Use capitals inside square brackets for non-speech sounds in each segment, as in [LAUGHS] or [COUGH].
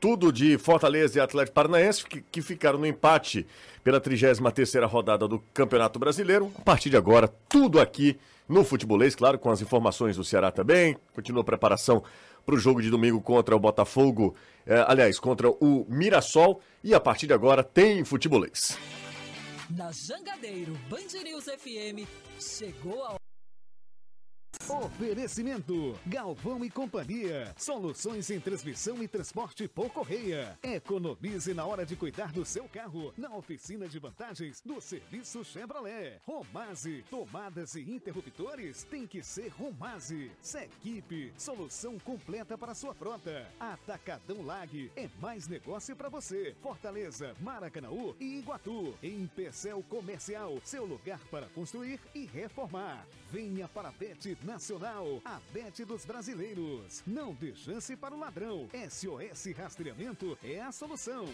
tudo de Fortaleza e Atlético Paranaense, que, que ficaram no empate pela 33ª rodada do Campeonato Brasileiro. A partir de agora, tudo aqui no Futebolês, claro, com as informações do Ceará também. Continua a preparação para o jogo de domingo contra o Botafogo, eh, aliás, contra o Mirassol. E a partir de agora tem Futebolês. Na Jangadeiro Band News FM, chegou a Oferecimento Galvão e Companhia. Soluções em transmissão e transporte por correia. Economize na hora de cuidar do seu carro na oficina de vantagens do serviço Chevrolet. Romase, tomadas e interruptores tem que ser Romase. Sequipe, solução completa para sua frota. Atacadão Lag é mais negócio para você. Fortaleza, Maracanaú e Iguatu. Em Pecel Comercial, seu lugar para construir e reformar. Venha para a Bet Nacional, a Bet dos brasileiros. Não dê chance para o ladrão. SOS Rastreamento é a solução.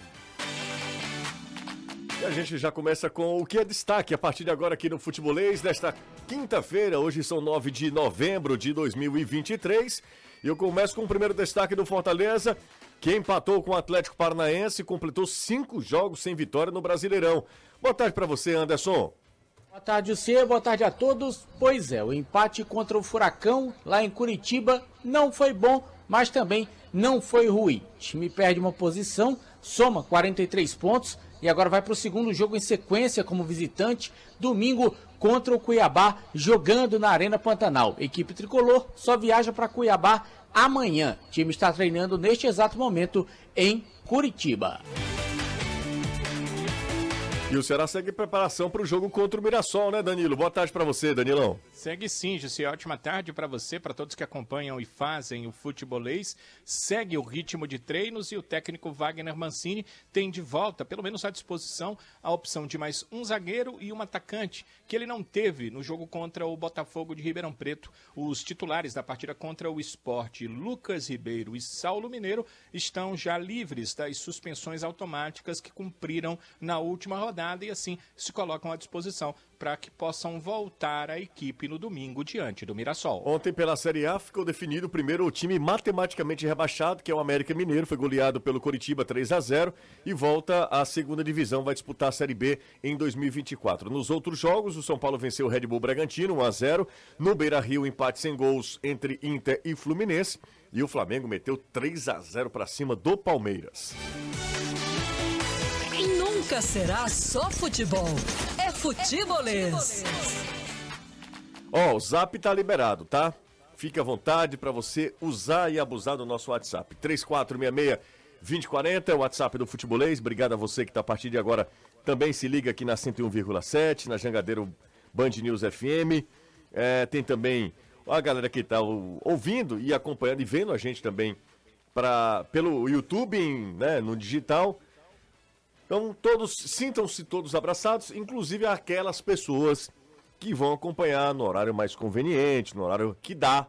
E a gente já começa com o que é destaque a partir de agora aqui no Futebolês, desta quinta-feira, hoje são 9 de novembro de 2023. E eu começo com o primeiro destaque do Fortaleza, que empatou com o Atlético Paranaense e completou cinco jogos sem vitória no Brasileirão. Boa tarde para você, Anderson. Boa tarde, você. Boa tarde a todos. Pois é, o empate contra o Furacão lá em Curitiba não foi bom, mas também não foi ruim. O time perde uma posição, soma 43 pontos e agora vai para o segundo jogo em sequência como visitante, domingo contra o Cuiabá, jogando na Arena Pantanal. Equipe tricolor só viaja para Cuiabá amanhã. O time está treinando neste exato momento em Curitiba. E o Ceará segue preparação para o jogo contra o Mirassol, né, Danilo? Boa tarde para você, Danilão. Segue sim, Jussi. Ótima tarde para você, para todos que acompanham e fazem o futebolês. Segue o ritmo de treinos e o técnico Wagner Mancini tem de volta, pelo menos à disposição, a opção de mais um zagueiro e um atacante, que ele não teve no jogo contra o Botafogo de Ribeirão Preto. Os titulares da partida contra o esporte, Lucas Ribeiro e Saulo Mineiro, estão já livres das suspensões automáticas que cumpriram na última rodada e assim se colocam à disposição para que possam voltar à equipe no domingo diante do Mirassol. Ontem pela Série A ficou definido primeiro o time matematicamente rebaixado, que é o América Mineiro, foi goleado pelo Coritiba 3 a 0 e volta à segunda divisão, vai disputar a Série B em 2024. Nos outros jogos, o São Paulo venceu o Red Bull Bragantino 1 a 0, no Beira-Rio empate sem gols entre Inter e Fluminense e o Flamengo meteu 3 a 0 para cima do Palmeiras. Nunca será só futebol. É futebolês. Ó, oh, o Zap tá liberado, tá? Fique à vontade para você usar e abusar do nosso WhatsApp. 3466 2040 é o WhatsApp do Futebolês. Obrigado a você que tá a partir de agora também se liga aqui na 101,7, na Jangadeiro Band News FM. É, tem também a galera que tá ouvindo e acompanhando e vendo a gente também pra, pelo YouTube, né, no digital. Então, todos sintam-se todos abraçados, inclusive aquelas pessoas que vão acompanhar no horário mais conveniente, no horário que dá,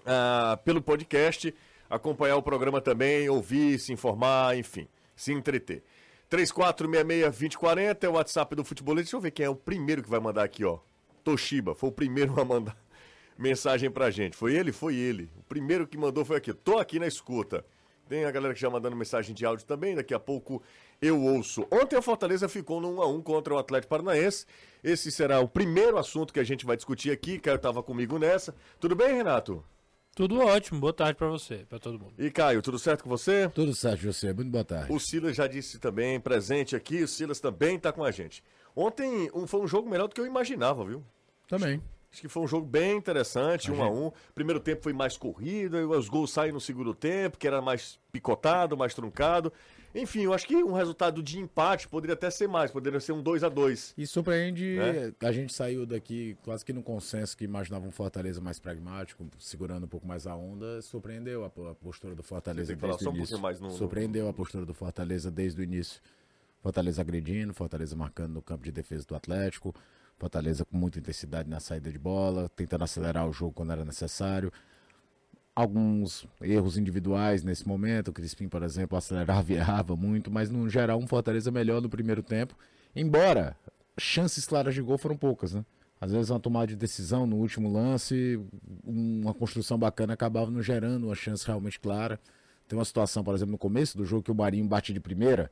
uh, pelo podcast, acompanhar o programa também, ouvir, se informar, enfim, se entreter. 3466-2040 é o WhatsApp do Futebolista. Deixa eu ver quem é o primeiro que vai mandar aqui, ó. Toshiba, foi o primeiro a mandar [LAUGHS] mensagem pra gente. Foi ele? Foi ele. O primeiro que mandou foi aqui. Tô aqui na escuta. Tem a galera que já mandando mensagem de áudio também, daqui a pouco eu ouço. Ontem a Fortaleza ficou no 1x1 contra o Atlético Paranaense. Esse será o primeiro assunto que a gente vai discutir aqui. Caio estava comigo nessa. Tudo bem, Renato? Tudo ótimo, boa tarde para você, para todo mundo. E Caio, tudo certo com você? Tudo certo, você, muito boa tarde. O Silas já disse também, presente aqui, o Silas também está com a gente. Ontem um, foi um jogo melhor do que eu imaginava, viu? Também. Acho que foi um jogo bem interessante, um a um. Primeiro tempo foi mais corrida, os gols saem no segundo tempo, que era mais picotado, mais truncado. Enfim, eu acho que um resultado de empate poderia até ser mais, poderia ser um 2 a 2 E surpreende, né? a gente saiu daqui quase que no consenso que imaginava um Fortaleza mais pragmático, segurando um pouco mais a onda, surpreendeu a, a postura do Fortaleza desde o início. Um no, surpreendeu no... a postura do Fortaleza desde o início. Fortaleza agredindo, Fortaleza marcando no campo de defesa do Atlético. Fortaleza com muita intensidade na saída de bola, tentando acelerar o jogo quando era necessário. Alguns erros individuais nesse momento, o Crispim, por exemplo, acelerava e errava muito, mas no geral um Fortaleza melhor no primeiro tempo, embora chances claras de gol foram poucas, né? Às vezes uma tomada de decisão no último lance, uma construção bacana acabava não gerando uma chance realmente clara. Tem uma situação, por exemplo, no começo do jogo que o Marinho bate de primeira,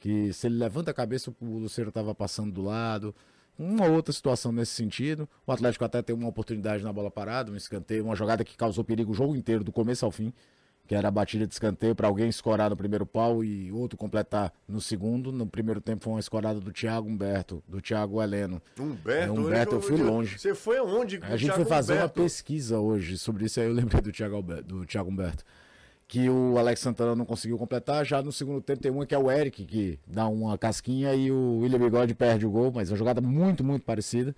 que se ele levanta a cabeça, o Luceiro estava passando do lado. Uma outra situação nesse sentido. O Atlético até tem uma oportunidade na bola parada, um escanteio, uma jogada que causou perigo o jogo inteiro, do começo ao fim que era a batida de escanteio para alguém escorar no primeiro pau e outro completar no segundo. No primeiro tempo foi uma escorada do Thiago Humberto, do Thiago Heleno. Humberto, é, Humberto eu, eu fui longe. Você foi aonde? A gente foi fazer Humberto? uma pesquisa hoje sobre isso, aí eu lembrei do Thiago, do Thiago Humberto. Que o Alex Santana não conseguiu completar. Já no segundo tempo tem uma que é o Eric, que dá uma casquinha e o William Bigode perde o gol, mas é uma jogada muito, muito parecida.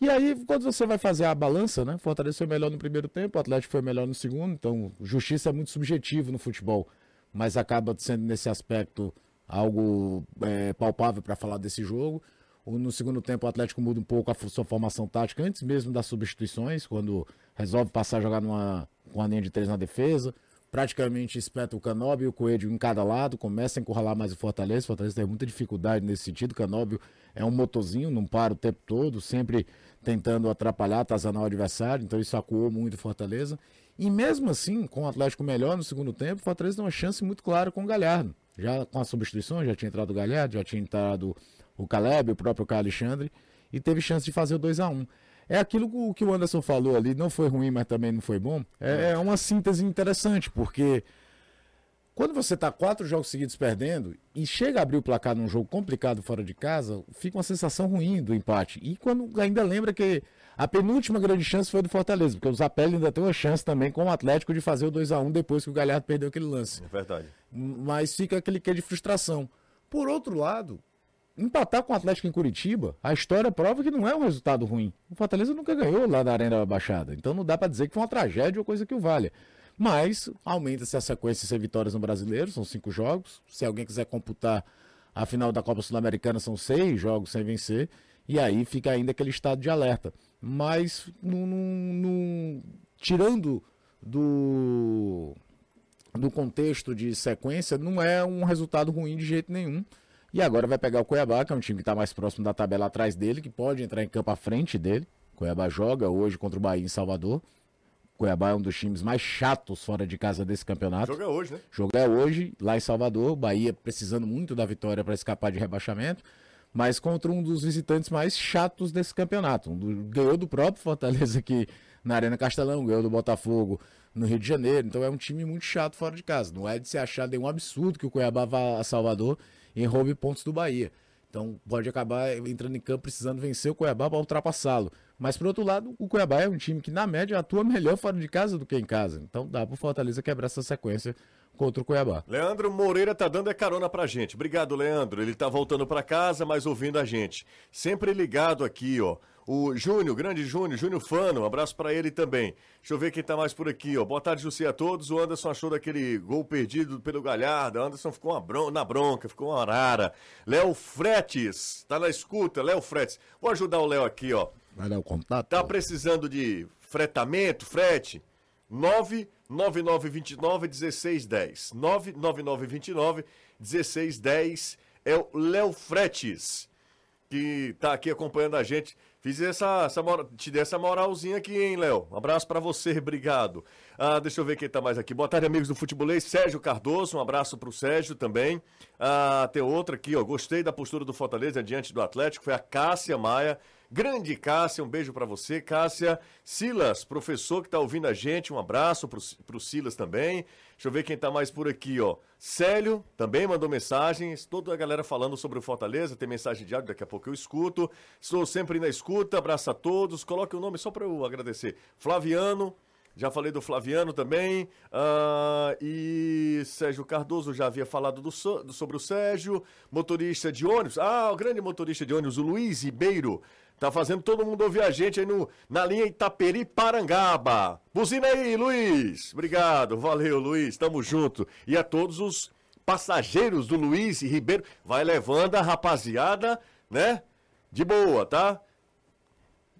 E aí, quando você vai fazer a balança, né? Fortaleza foi melhor no primeiro tempo, o Atlético foi melhor no segundo, então justiça é muito subjetivo no futebol, mas acaba sendo nesse aspecto algo é, palpável para falar desse jogo. No segundo tempo, o Atlético muda um pouco a sua formação tática, antes mesmo das substituições, quando resolve passar a jogar numa, com a linha de três na defesa. Praticamente espeta o Canóbio e o Coelho em cada lado, começa a encurralar mais o Fortaleza. O Fortaleza tem muita dificuldade nesse sentido. O Canóbio é um motorzinho, não para o tempo todo, sempre tentando atrapalhar, atazanar o adversário, então isso acuou muito o Fortaleza. E mesmo assim, com o Atlético melhor no segundo tempo, o Fortaleza tem uma chance muito clara com o Galhardo. Já com a substituição, já tinha entrado o Galhardo, já tinha entrado o Caleb, o próprio Caio Alexandre, e teve chance de fazer o 2 a 1 É aquilo que o Anderson falou ali, não foi ruim, mas também não foi bom. É, é uma síntese interessante, porque quando você está quatro jogos seguidos perdendo e chega a abrir o placar num jogo complicado fora de casa, fica uma sensação ruim do empate. E quando ainda lembra que a penúltima grande chance foi do Fortaleza, porque o Zapelli ainda tem uma chance também com o Atlético de fazer o 2 a 1 depois que o Galhardo perdeu aquele lance. É verdade. Mas fica aquele que de frustração. Por outro lado, empatar com o Atlético em Curitiba, a história prova que não é um resultado ruim. O Fortaleza nunca ganhou lá na Arena Baixada. Então não dá para dizer que foi uma tragédia ou coisa que o valha. Mas aumenta-se a sequência de vitórias no brasileiro, são cinco jogos. Se alguém quiser computar a final da Copa Sul-Americana, são seis jogos sem vencer. E aí fica ainda aquele estado de alerta. Mas, tirando do, do contexto de sequência, não é um resultado ruim de jeito nenhum. E agora vai pegar o Cuiabá, que é um time que está mais próximo da tabela atrás dele, que pode entrar em campo à frente dele. Cuiabá joga hoje contra o Bahia em Salvador. Cuiabá é um dos times mais chatos fora de casa desse campeonato. Jogo é hoje, né? Jogo é hoje, lá em Salvador. Bahia precisando muito da vitória para escapar de rebaixamento. Mas contra um dos visitantes mais chatos desse campeonato. Um do, ganhou do próprio Fortaleza aqui na Arena Castelão, ganhou do Botafogo no Rio de Janeiro. Então é um time muito chato fora de casa. Não é de se achar nenhum absurdo que o Cuiabá vá a Salvador e roube pontos do Bahia. Então pode acabar entrando em campo precisando vencer o Cuiabá para ultrapassá-lo. Mas, por outro lado, o Cuiabá é um time que, na média, atua melhor fora de casa do que em casa. Então dá para o Fortaleza quebrar essa sequência contra o Cuiabá. Leandro Moreira tá dando a carona pra gente. Obrigado, Leandro. Ele tá voltando para casa, mas ouvindo a gente. Sempre ligado aqui, ó. O Júnior, grande Júnior, Júnior Fano, um abraço para ele também. Deixa eu ver quem tá mais por aqui, ó. Boa tarde, José, a todos. O Anderson achou daquele gol perdido pelo Galhardo. O Anderson ficou bron na bronca, ficou uma arara. Léo Fretes, tá na escuta, Léo Fretes. Vou ajudar o Léo aqui, ó. Vai dar o contato. Tá precisando de fretamento, frete? 99929 1610. 99929 1610 é o Léo Fretes, que tá aqui acompanhando a gente. Fiz essa, essa te dei essa moralzinha aqui, hein, Léo? Um abraço para você, [LAUGHS] obrigado. Ah, deixa eu ver quem tá mais aqui. Boa tarde, amigos do Futebolês. Sérgio Cardoso, um abraço pro Sérgio também. Ah, tem outra aqui, ó. Gostei da postura do Fortaleza diante do Atlético. Foi a Cássia Maia. Grande Cássia, um beijo para você, Cássia. Silas, professor que tá ouvindo a gente, um abraço pro, pro Silas também. Deixa eu ver quem tá mais por aqui, ó. Célio também mandou mensagens. Toda a galera falando sobre o Fortaleza, tem mensagem de áudio, daqui a pouco eu escuto. Estou sempre na escuta, abraço a todos. Coloque o nome só para eu agradecer. Flaviano, já falei do Flaviano também. Uh, e Sérgio Cardoso, já havia falado do, sobre o Sérgio. Motorista de ônibus. Ah, o grande motorista de ônibus, o Luiz Ribeiro. Tá fazendo todo mundo ouvir a gente aí no, na linha Itaperi Parangaba. Buzina aí, Luiz. Obrigado, valeu, Luiz. Tamo junto. E a todos os passageiros do Luiz Ribeiro. Vai levando a rapaziada, né? De boa, tá?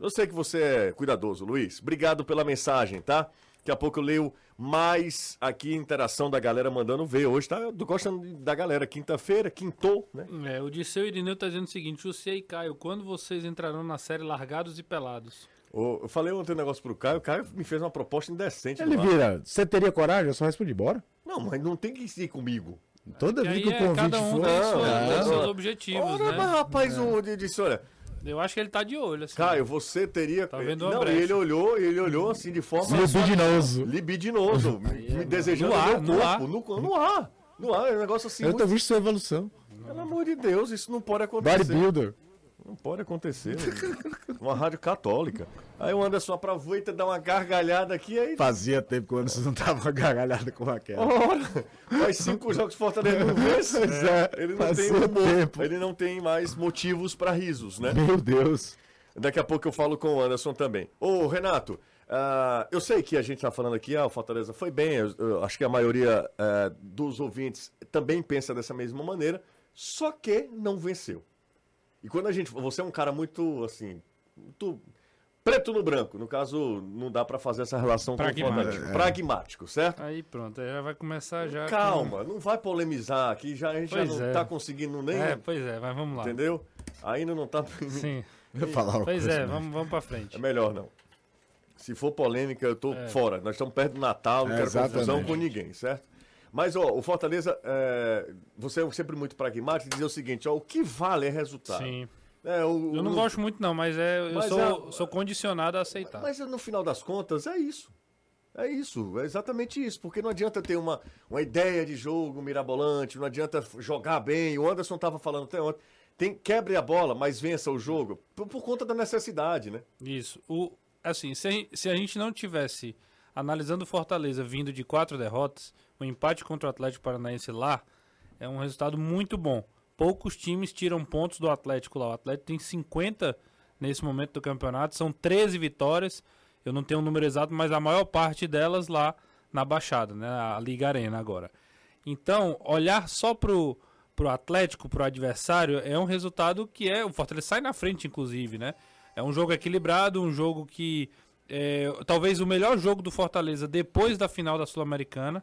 Eu sei que você é cuidadoso, Luiz. Obrigado pela mensagem, tá? Daqui a pouco eu leio mais aqui interação da galera mandando ver. Hoje tá gostando da galera. Quinta-feira, quintou, né? É, o Disseu Irineu tá dizendo o seguinte: José e Caio, quando vocês entrarão na série Largados e Pelados? Oh, eu falei ontem um negócio pro Caio, o Caio me fez uma proposta indecente. Ele vira, você teria coragem? Eu só respondi, bora. Não, mas não tem que ir comigo. Toda vez que o é, convite cada um for. tem, Não, sua- não. tem seus objetivos, Ora, né? mas rapaz, o de- disse, olha, Eu acho que ele tá de olho, assim. Caio, você teria. Tá vendo uma não, brecha. ele olhou, ele olhou assim de forma. Libidinoso. libidinoso, me, me desejando No ar, meu no corpo, no, no ar. No ar, é um negócio assim. Eu tô muito- vendo sua evolução. Pelo amor de Deus, isso não pode acontecer. Bodybuilder. Não pode acontecer. uma rádio católica. Aí o Anderson aproveita, dá uma gargalhada aqui, aí. Fazia tempo que o Anderson não tava gargalhado com aquela. Ora, faz cinco jogos Fortaleza não vence. É, ele não tem humor, ele não tem mais motivos para risos, né? Meu Deus. Daqui a pouco eu falo com o Anderson também. Ô, Renato, ah, eu sei que a gente tá falando aqui, ah, o Fortaleza foi bem, eu, eu acho que a maioria ah, dos ouvintes também pensa dessa mesma maneira, só que não venceu. E quando a gente. Você é um cara muito, assim. Muito preto no branco. No caso, não dá pra fazer essa relação com Pragmático. Fortaleza. Pragmático, certo? Aí pronto, aí já vai começar já. Calma, não vai polemizar aqui, já, a gente já Pois não é. tá conseguindo Com... nem. É, pois é, mas vamos lá. Entendeu? Ainda não tá. Sim. [LAUGHS] Falar Pois coisa, é, né? vamos, vamos pra frente. É melhor não. Se for polêmica, eu tô fora. Nós estamos perto do Natal, não É, quero confusão com ninguém, certo? Mas, ó, o Fortaleza, é, você é sempre muito pragmático e dizer o seguinte, ó, o que vale é resultado. Sim. É, o- Eu não o- gosto muito, não, mas é, eu Mas sou, é- sou condicionado a aceitar. Mas no final das contas, é isso. É isso, é exatamente isso. Porque não adianta ter uma, uma ideia de jogo mirabolante, não adianta jogar bem. O Anderson estava falando até ontem. Tem, quebre a bola, mas vença o jogo. Por, por conta da necessidade, né? Isso. O, assim, se a, se a gente não tivesse analisando o Fortaleza vindo de quatro derrotas, o empate contra o Atlético Paranaense lá é um resultado muito bom. Poucos times tiram pontos do Atlético lá. O Atlético tem 50 nesse momento do campeonato, são 13 vitórias. Eu não tenho o número exato, mas a maior parte delas lá na Baixada, né? A Liga Arena agora. Então, olhar só pro, pro Atlético, pro adversário, é um resultado que é. O Fortaleza sai na frente, inclusive, né? É um jogo equilibrado, um jogo que. É, talvez o melhor jogo do Fortaleza depois da final da Sul-Americana.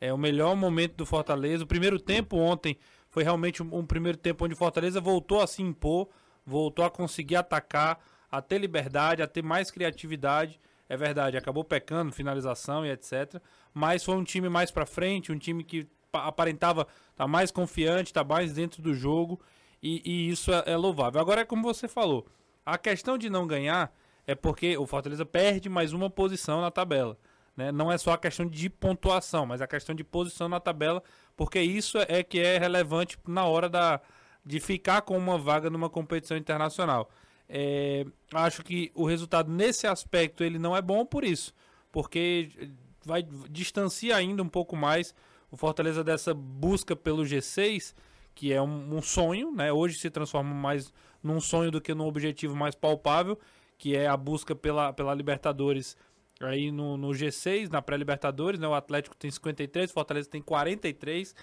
É o melhor momento do Fortaleza. O primeiro tempo ontem foi realmente um, um primeiro tempo onde o Fortaleza voltou a se impor, voltou a conseguir atacar, a ter liberdade, a ter mais criatividade. É verdade, acabou pecando, finalização e etc. Mas foi um time mais pra frente, um time que pa- aparentava estar mais confiante, estar mais dentro do jogo. E, e isso é, é louvável. Agora é como você falou. A questão de não ganhar é porque o Fortaleza perde mais uma posição na tabela. Né? Não é só a questão de pontuação, mas a questão de posição na tabela, porque isso é que é relevante na hora da, de ficar com uma vaga numa competição internacional. É, acho que o resultado nesse aspecto ele não é bom por isso, porque vai distancia ainda um pouco mais o Fortaleza dessa busca pelo G6, que é um, um sonho, né? Hoje se transforma mais num sonho do que num objetivo mais palpável, que é a busca pela, pela Libertadores aí no, no G6, na pré-Libertadores, né? O Atlético tem 53, o Fortaleza tem 43.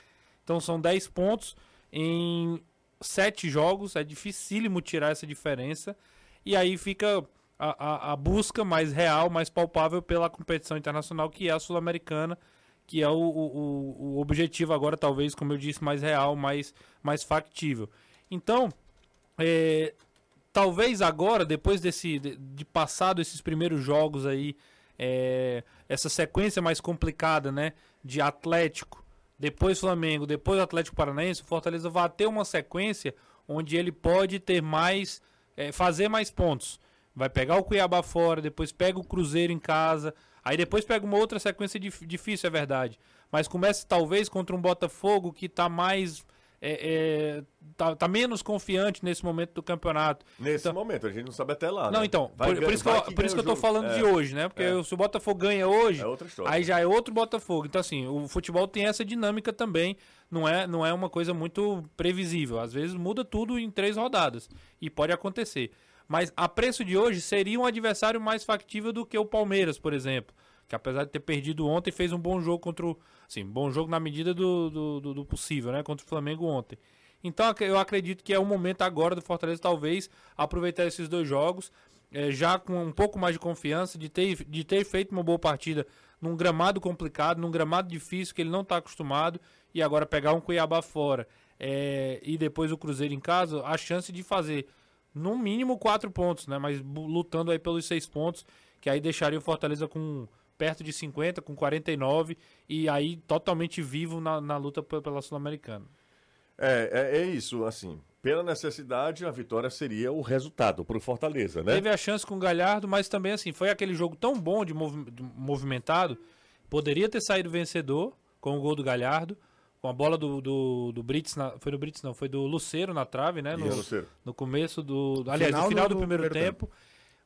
Então são 10 pontos em 7 jogos, é dificílimo tirar essa diferença. E aí fica a, a, a busca mais real, mais palpável pela competição internacional, que é a Sul-Americana, que é o, o, o- objetivo agora, talvez, como eu disse, mais real, mais, mais factível. Então, é, talvez agora, depois desse de, de passado esses primeiros jogos aí, é, essa sequência mais complicada, né, de Atlético, depois Flamengo, depois Atlético Paranaense, o Fortaleza vai ter uma sequência onde ele pode ter mais, é, fazer mais pontos. Vai pegar o Cuiabá fora, depois pega o Cruzeiro em casa, aí depois pega uma outra sequência dif- difícil, é verdade. Mas começa talvez contra um Botafogo que tá mais. É, é, tá, tá menos confiante nesse momento do campeonato. Nesse Então- momento, a gente não sabe até lá. Não, né? então, Vai por, por isso que, eu, por ganha isso que eu tô jogo. falando É, de hoje, né? Porque é. se o Botafogo ganha hoje, É aí já é outro Botafogo. Então, assim, o futebol tem essa dinâmica também. Não é, não é uma coisa muito previsível. Às vezes muda tudo em três rodadas. E pode acontecer. Mas a preço de hoje seria um adversário mais factível do que o Palmeiras, por exemplo. Que apesar de ter perdido ontem, fez um bom jogo contra o. Assim, bom jogo na medida do, do, do- possível, né? Contra o Flamengo ontem. Então eu acredito que é o momento agora do Fortaleza, talvez, aproveitar esses dois jogos, eh, já com um pouco mais de confiança, de ter, de ter feito uma boa partida num gramado complicado, num gramado difícil que ele não está acostumado, e agora pegar um Cuiabá fora eh, e depois o Cruzeiro em casa, a chance de fazer no mínimo quatro pontos, né? Mas lutando aí pelos seis pontos, que aí deixaria o Fortaleza com perto de 50, com 49, e aí totalmente vivo na, na luta pela Sul-Americana. É, é, é, isso, assim. Pela necessidade, a vitória seria o resultado para o Fortaleza, né? Teve a chance com o Galhardo, mas também, assim, foi aquele jogo tão bom de, movi de movimentado. Poderia ter saído vencedor com o gol do Galhardo, com a bola do, do, do Brits, na, foi do Brits não, foi do Luceiro na trave, né? No, no começo do, aliás, final no final do, do primeiro, primeiro tempo, tempo,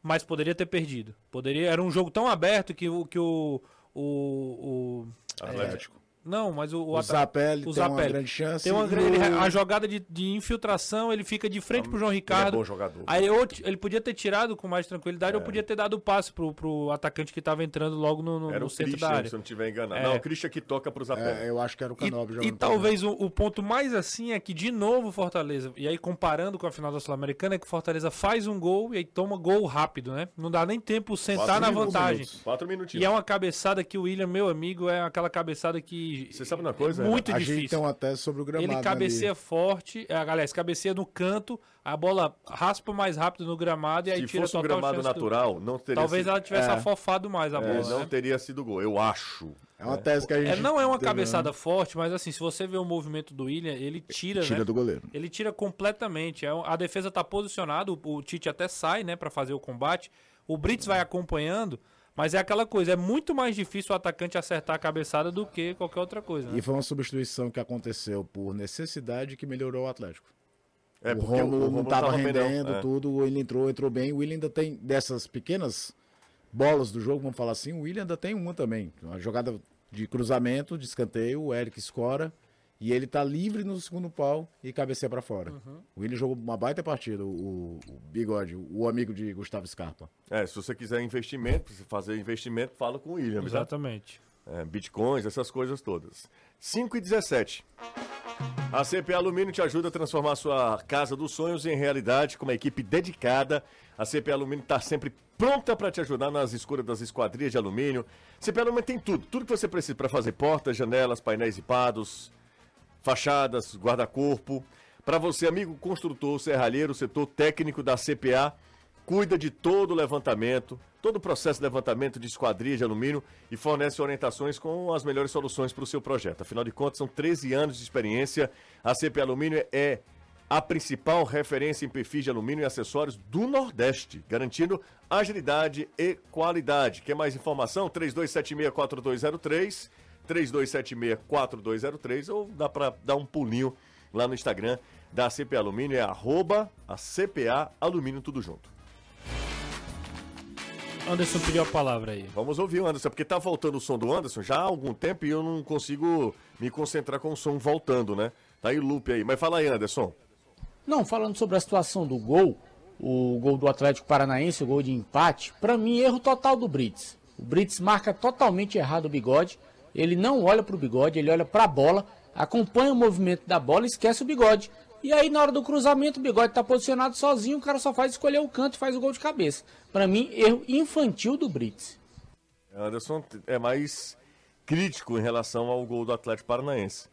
mas poderia ter perdido. Poderia, era um jogo tão aberto que, que o, o, o Atlético. Não, mas o, o, o Zapelli tem uma grande chance. Tem uma, ele, a jogada de, de, infiltração, ele fica de frente ah, pro João Ricardo. Ele é bom jogador. Aí ele podia ter tirado com mais tranquilidade é. ou podia ter dado o passe pro, pro atacante que estava entrando logo no, no, era no o centro Christian, da área. se eu não estiver enganado. É. Não, o Christian que toca pro Zapelli. É, eu acho que era o Canobre E, e talvez o, o, ponto mais assim é que, de novo, Fortaleza, e aí comparando com a final da Sul-Americana, é que o Fortaleza faz um gol e aí toma gol rápido, né? Não dá nem tempo sentar Quatro na vantagem. Minutos. Quatro minutinhos. E é uma cabeçada que o William, meu amigo, é aquela cabeçada que. Você sabe uma coisa? coisa. Muito a difícil. Gente tem uma tese sobre o gramado. Ele cabeceia ali. forte, é, aliás, cabeceia no canto, a bola raspa mais rápido no gramado e aí Se tira fosse um gramado natural, do... não teria Talvez sido... ela tivesse é. afofado mais a bola. É, não né? teria sido gol, eu acho. É uma tese que a gente. É, não é uma cabeçada forte, mas assim, se você vê o movimento do William, ele tira. Tira né? do goleiro. Ele tira completamente. É a defesa tá posicionada, o Tite até sai, né, para fazer o combate. O Brits vai acompanhando. Mas é aquela coisa, é muito mais difícil o atacante acertar a cabeçada do que qualquer outra coisa. Né? E foi uma substituição que aconteceu por necessidade que melhorou o Atlético. É, o Romulo não estava rendendo é. tudo, o Willian entrou, entrou bem. O Willian ainda tem dessas pequenas bolas do jogo, vamos falar assim, o Willian ainda tem uma também. Uma jogada de cruzamento, de escanteio, o Eric escora. E ele tá livre no segundo pau e cabeceia para fora. Uhum. O Willian jogou uma baita partida, o, o, Bigode, o amigo de Gustavo Scarpa. É, se você quiser investimento, se fazer investimento, fala com o William. Exatamente. É, bitcoins, essas coisas todas. 5 e 17. A CP Alumínio te ajuda a transformar a sua casa dos sonhos em realidade com uma equipe dedicada. A CP Alumínio está sempre pronta para te ajudar nas escuras das esquadrias de alumínio. CP Alumínio tem tudo, tudo que você precisa para fazer portas, janelas, painéis ripados, fachadas, guarda-corpo. Para você, amigo construtor, serralheiro, setor técnico da CPA, cuida de todo o levantamento, todo o processo de levantamento de esquadria de alumínio e fornece orientações com as melhores soluções para o seu projeto. Afinal de contas, são 13 anos de experiência. A CPA Alumínio é a principal referência em perfis de alumínio e acessórios do Nordeste, garantindo agilidade e qualidade. Quer mais informação? 3276-4203 3276-4203 ou dá para dar um pulinho lá no Instagram da CPA Alumínio, é arroba a CPA Alumínio tudo junto. Anderson pediu a palavra aí. Vamos ouvir o Anderson, porque tá voltando o som do Anderson já há algum tempo e eu não consigo me concentrar com o som voltando, né? Tá aí o loop aí. Mas fala aí, Anderson. Não, falando sobre a situação do gol, o gol do Atlético Paranaense, o gol de empate, para mim, erro total do Brits. O Brits marca totalmente errado o bigode ele não olha para o bigode, ele olha para a bola, acompanha o movimento da bola esquece o bigode. E aí, na hora do cruzamento, o bigode está posicionado sozinho, o cara só faz escolher o canto e faz o gol de cabeça. Para mim, erro infantil do Brits. Anderson é mais crítico em relação ao gol do Atlético Paranaense.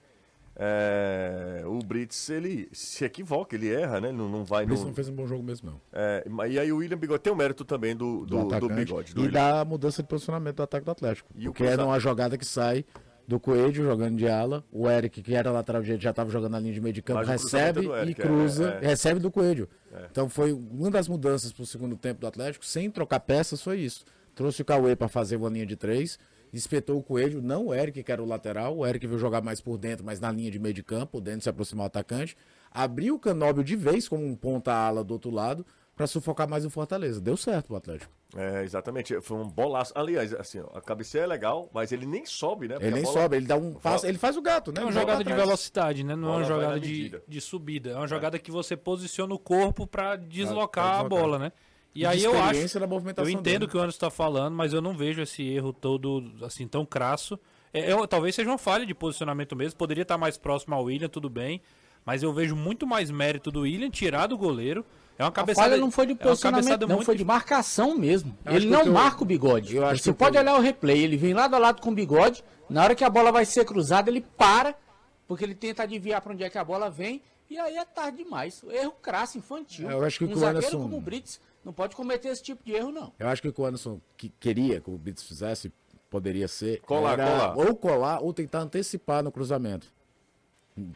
É, o Brits, ele se equivoca, ele erra, né? Não, não vai. O Brits no... não fez um bom jogo mesmo, não. É, e aí o William Bigode tem o mérito também do, do, do, do Bigode. Do e William. da mudança de posicionamento do ataque do Atlético. E porque era uma jogada que sai do Coelho jogando de ala, o Eric, que era lateral direito, já estava jogando na linha de meio de campo, recebe Eric, e cruza, é, é. recebe do Coelho. É. Então foi uma das mudanças para o segundo tempo do Atlético, sem trocar peças, foi isso. Trouxe o Cauê para fazer uma linha de três espetou o Coelho, não o Eric, que era o lateral, o Eric veio jogar mais por dentro, mas na linha de meio de campo, dentro se aproximar do atacante, abriu o Canóbio de vez como um ponta-ala do outro lado, para sufocar mais o Fortaleza. Deu certo o Atlético. É, exatamente. Foi um bolaço. Aliás, assim, a cabeceira é legal, mas ele nem sobe, né? Porque ele nem bola... sobe, ele dá um passo, ele faz o gato, né? É uma jogada de velocidade, né? Não bola é uma jogada de, de subida. É uma jogada é. que você posiciona o corpo para deslocar, deslocar, a bola, né? E aí eu acho, eu entendo dele. que o Anderson está falando, mas eu não vejo esse erro todo assim tão crasso. É, eu, talvez seja uma falha de posicionamento mesmo, poderia estar mais próximo ao William, tudo bem, mas eu vejo muito mais mérito do William tirar do goleiro. É uma cabeçada. A falha não foi de é posicionamento, é não, foi de marcação mesmo. ele não eu, marca o bigode. Você pode olhar o replay, ele vem lado a lado com o bigode, na hora que a bola vai ser cruzada, ele para, porque ele tenta adivinhar para onde é que a bola vem, e aí é tarde demais. Erro crasso, infantil. É, eu acho que um o zagueiro Anderson... como o Brits não pode cometer esse tipo de erro, não. Eu acho que o que o Anderson que queria que o Brits fizesse, poderia ser. Colar, colar. Ou colar ou tentar antecipar no cruzamento.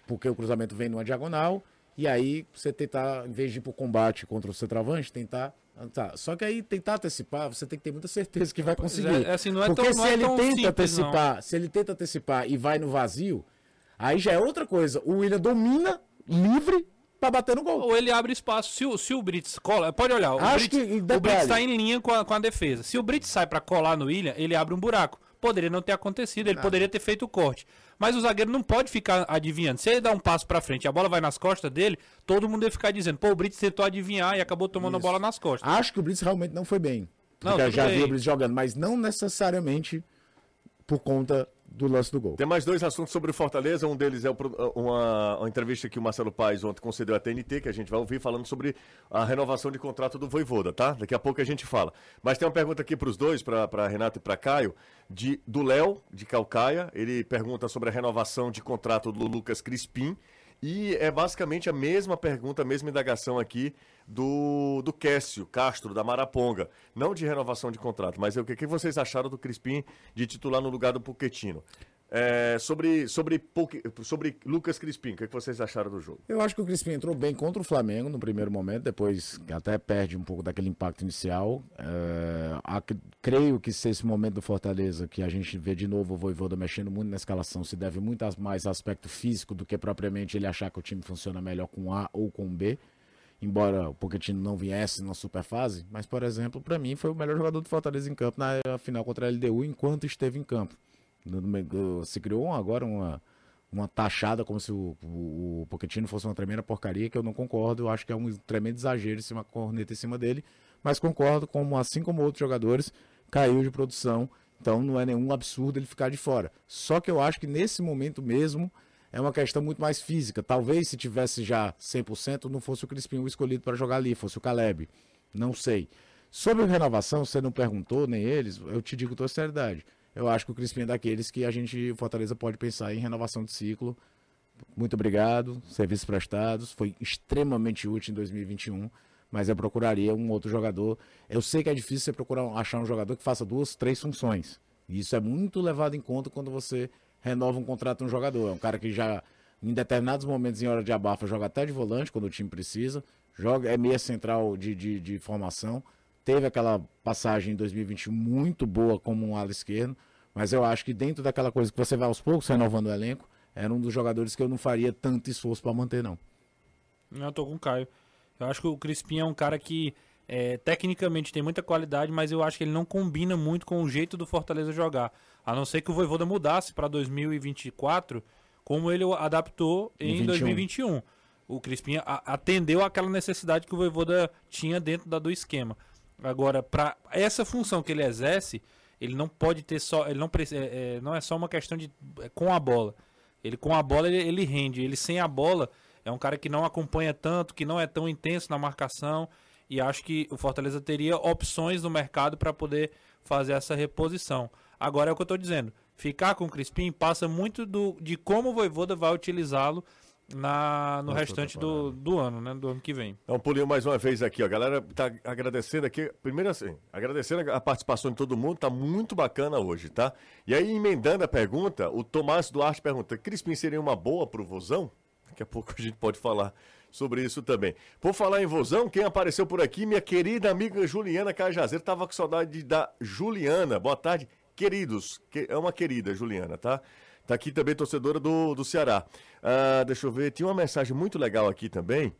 Porque o cruzamento vem numa diagonal e aí você tentar, em vez de ir pro combate contra o centroavante, tentar Tá. Só que aí tentar antecipar, você tem que ter muita certeza que vai conseguir. É, assim, não é Porque tão, se é ele tão tenta simples, antecipar, não. se ele tenta antecipar e vai no vazio, aí já é outra coisa. O William domina livre pra bater no gol. Ou ele abre espaço. Se o, se o Brits cola, pode olhar, o Acho Brits, que, o Brits tá em linha com a, com a defesa. Se o Brits sai pra colar no William, ele abre um buraco. Poderia não ter acontecido, ele não. poderia ter feito o corte. Mas o zagueiro não pode ficar adivinhando. Se ele dá um passo pra frente e a bola vai nas costas dele, todo mundo ia ficar dizendo, pô, o Brits tentou adivinhar e acabou tomando Isso. a bola nas costas. Acho que o Brits realmente não foi bem. Não, já vi o Brits jogando, mas não necessariamente por conta do lance do gol. Tem mais dois assuntos sobre o Fortaleza. Um deles é uma, uma, entrevista que o Marcelo Paes ontem concedeu à TNT, que a gente vai ouvir falando sobre a renovação de contrato do Voivoda, tá? Daqui a pouco a gente fala. Mas tem uma pergunta aqui para os dois, para Renato e para Caio, de, do Léo, de Calcaia. Ele pergunta sobre a renovação de contrato do Lucas Crispim. E é basicamente a mesma pergunta, a mesma indagação aqui do, do Cássio Castro, da Maraponga. Não de renovação de contrato, mas o que, que vocês acharam do Crispim de titular no lugar do Poquetino? É, sobre, sobre, sobre Lucas Crispim, o que, que vocês acharam do jogo? Eu acho que o Crispim entrou bem contra o Flamengo no primeiro momento, depois até perde um pouco daquele impacto inicial. É, a, creio que se esse momento do Fortaleza, que a gente vê de novo o Voivoda mexendo muito na escalação, se deve muito mais aspecto físico do que propriamente ele achar que o time funciona melhor com A ou com B embora o Pochettino não viesse na super fase, mas, por exemplo, para mim foi o melhor jogador do Fortaleza em campo na final contra a LDU enquanto esteve em campo. Se criou agora uma, uma taxada como se o, o, o Pochettino fosse uma tremenda porcaria, que eu não concordo, eu acho que é um tremendo exagero, uma corneta em cima dele, mas concordo como, assim como outros jogadores, caiu de produção, então não é nenhum absurdo ele ficar de fora. Só que eu acho que nesse momento mesmo é uma questão muito mais física. Talvez se tivesse já 100%, não fosse o Crispim o escolhido para jogar ali, fosse o Caleb. Não sei. Sobre renovação, você não perguntou, nem eles, eu te digo toda seriedade. Eu acho que o Crispim é daqueles que a gente, Fortaleza, pode pensar em renovação de ciclo. Muito obrigado, serviços prestados, foi extremamente útil em 2021, mas eu procuraria um outro jogador. Eu sei que é difícil você procurar achar um jogador que faça duas, três funções. E isso é muito levado em conta quando você renova um contrato de um jogador. É um cara que já, em determinados momentos, em hora de abafa, joga até de volante, quando o time precisa. Joga, é meia central de, de, de formação. Teve aquela passagem em 2021 muito boa como um ala esquerdo. Mas eu acho que dentro daquela coisa que você vai aos poucos renovando o elenco, era um dos jogadores que eu não faria tanto esforço para manter, não. Não, eu tô com o Caio. Eu acho que o Crispim é um cara que é, tecnicamente tem muita qualidade, mas eu acho que ele não combina muito com o jeito do Fortaleza jogar. A não ser que o Voivoda mudasse para 2024, como ele adaptou em, 2021. O Crispim atendeu aquela necessidade que o Voivoda tinha dentro da, do esquema. Agora, para essa função que ele exerce, ele não pode ter só. Ele não, é, é, não é só uma questão de. É, com a bola. Ele com a bola ele, ele rende. Ele sem a bola é um cara que não acompanha tanto, que não é tão intenso na marcação. E acho que o Fortaleza teria opções no mercado para poder fazer essa reposição. Agora é o que eu estou dizendo. Ficar com o Crispim passa muito do, de como o Voivoda vai utilizá-lo na, no Nossa, restante do, do ano, né? Do ano que vem. Então, pulinho mais uma vez aqui, ó. A galera tá agradecendo aqui. Primeiro assim, agradecendo a participação de todo mundo, tá muito bacana hoje, tá? E aí, emendando a pergunta, o Tomás Duarte pergunta: Crispim seria uma boa pro Vozão? Daqui a pouco a gente pode falar sobre isso também. Por falar em Vozão, quem apareceu por aqui, minha querida amiga Juliana Cajazeiro, tava com saudade da Juliana. Boa tarde queridos, que é uma querida, Juliana, tá? Tá aqui também torcedora do, do Ceará. Ah, deixa eu ver, tinha uma mensagem muito legal aqui também.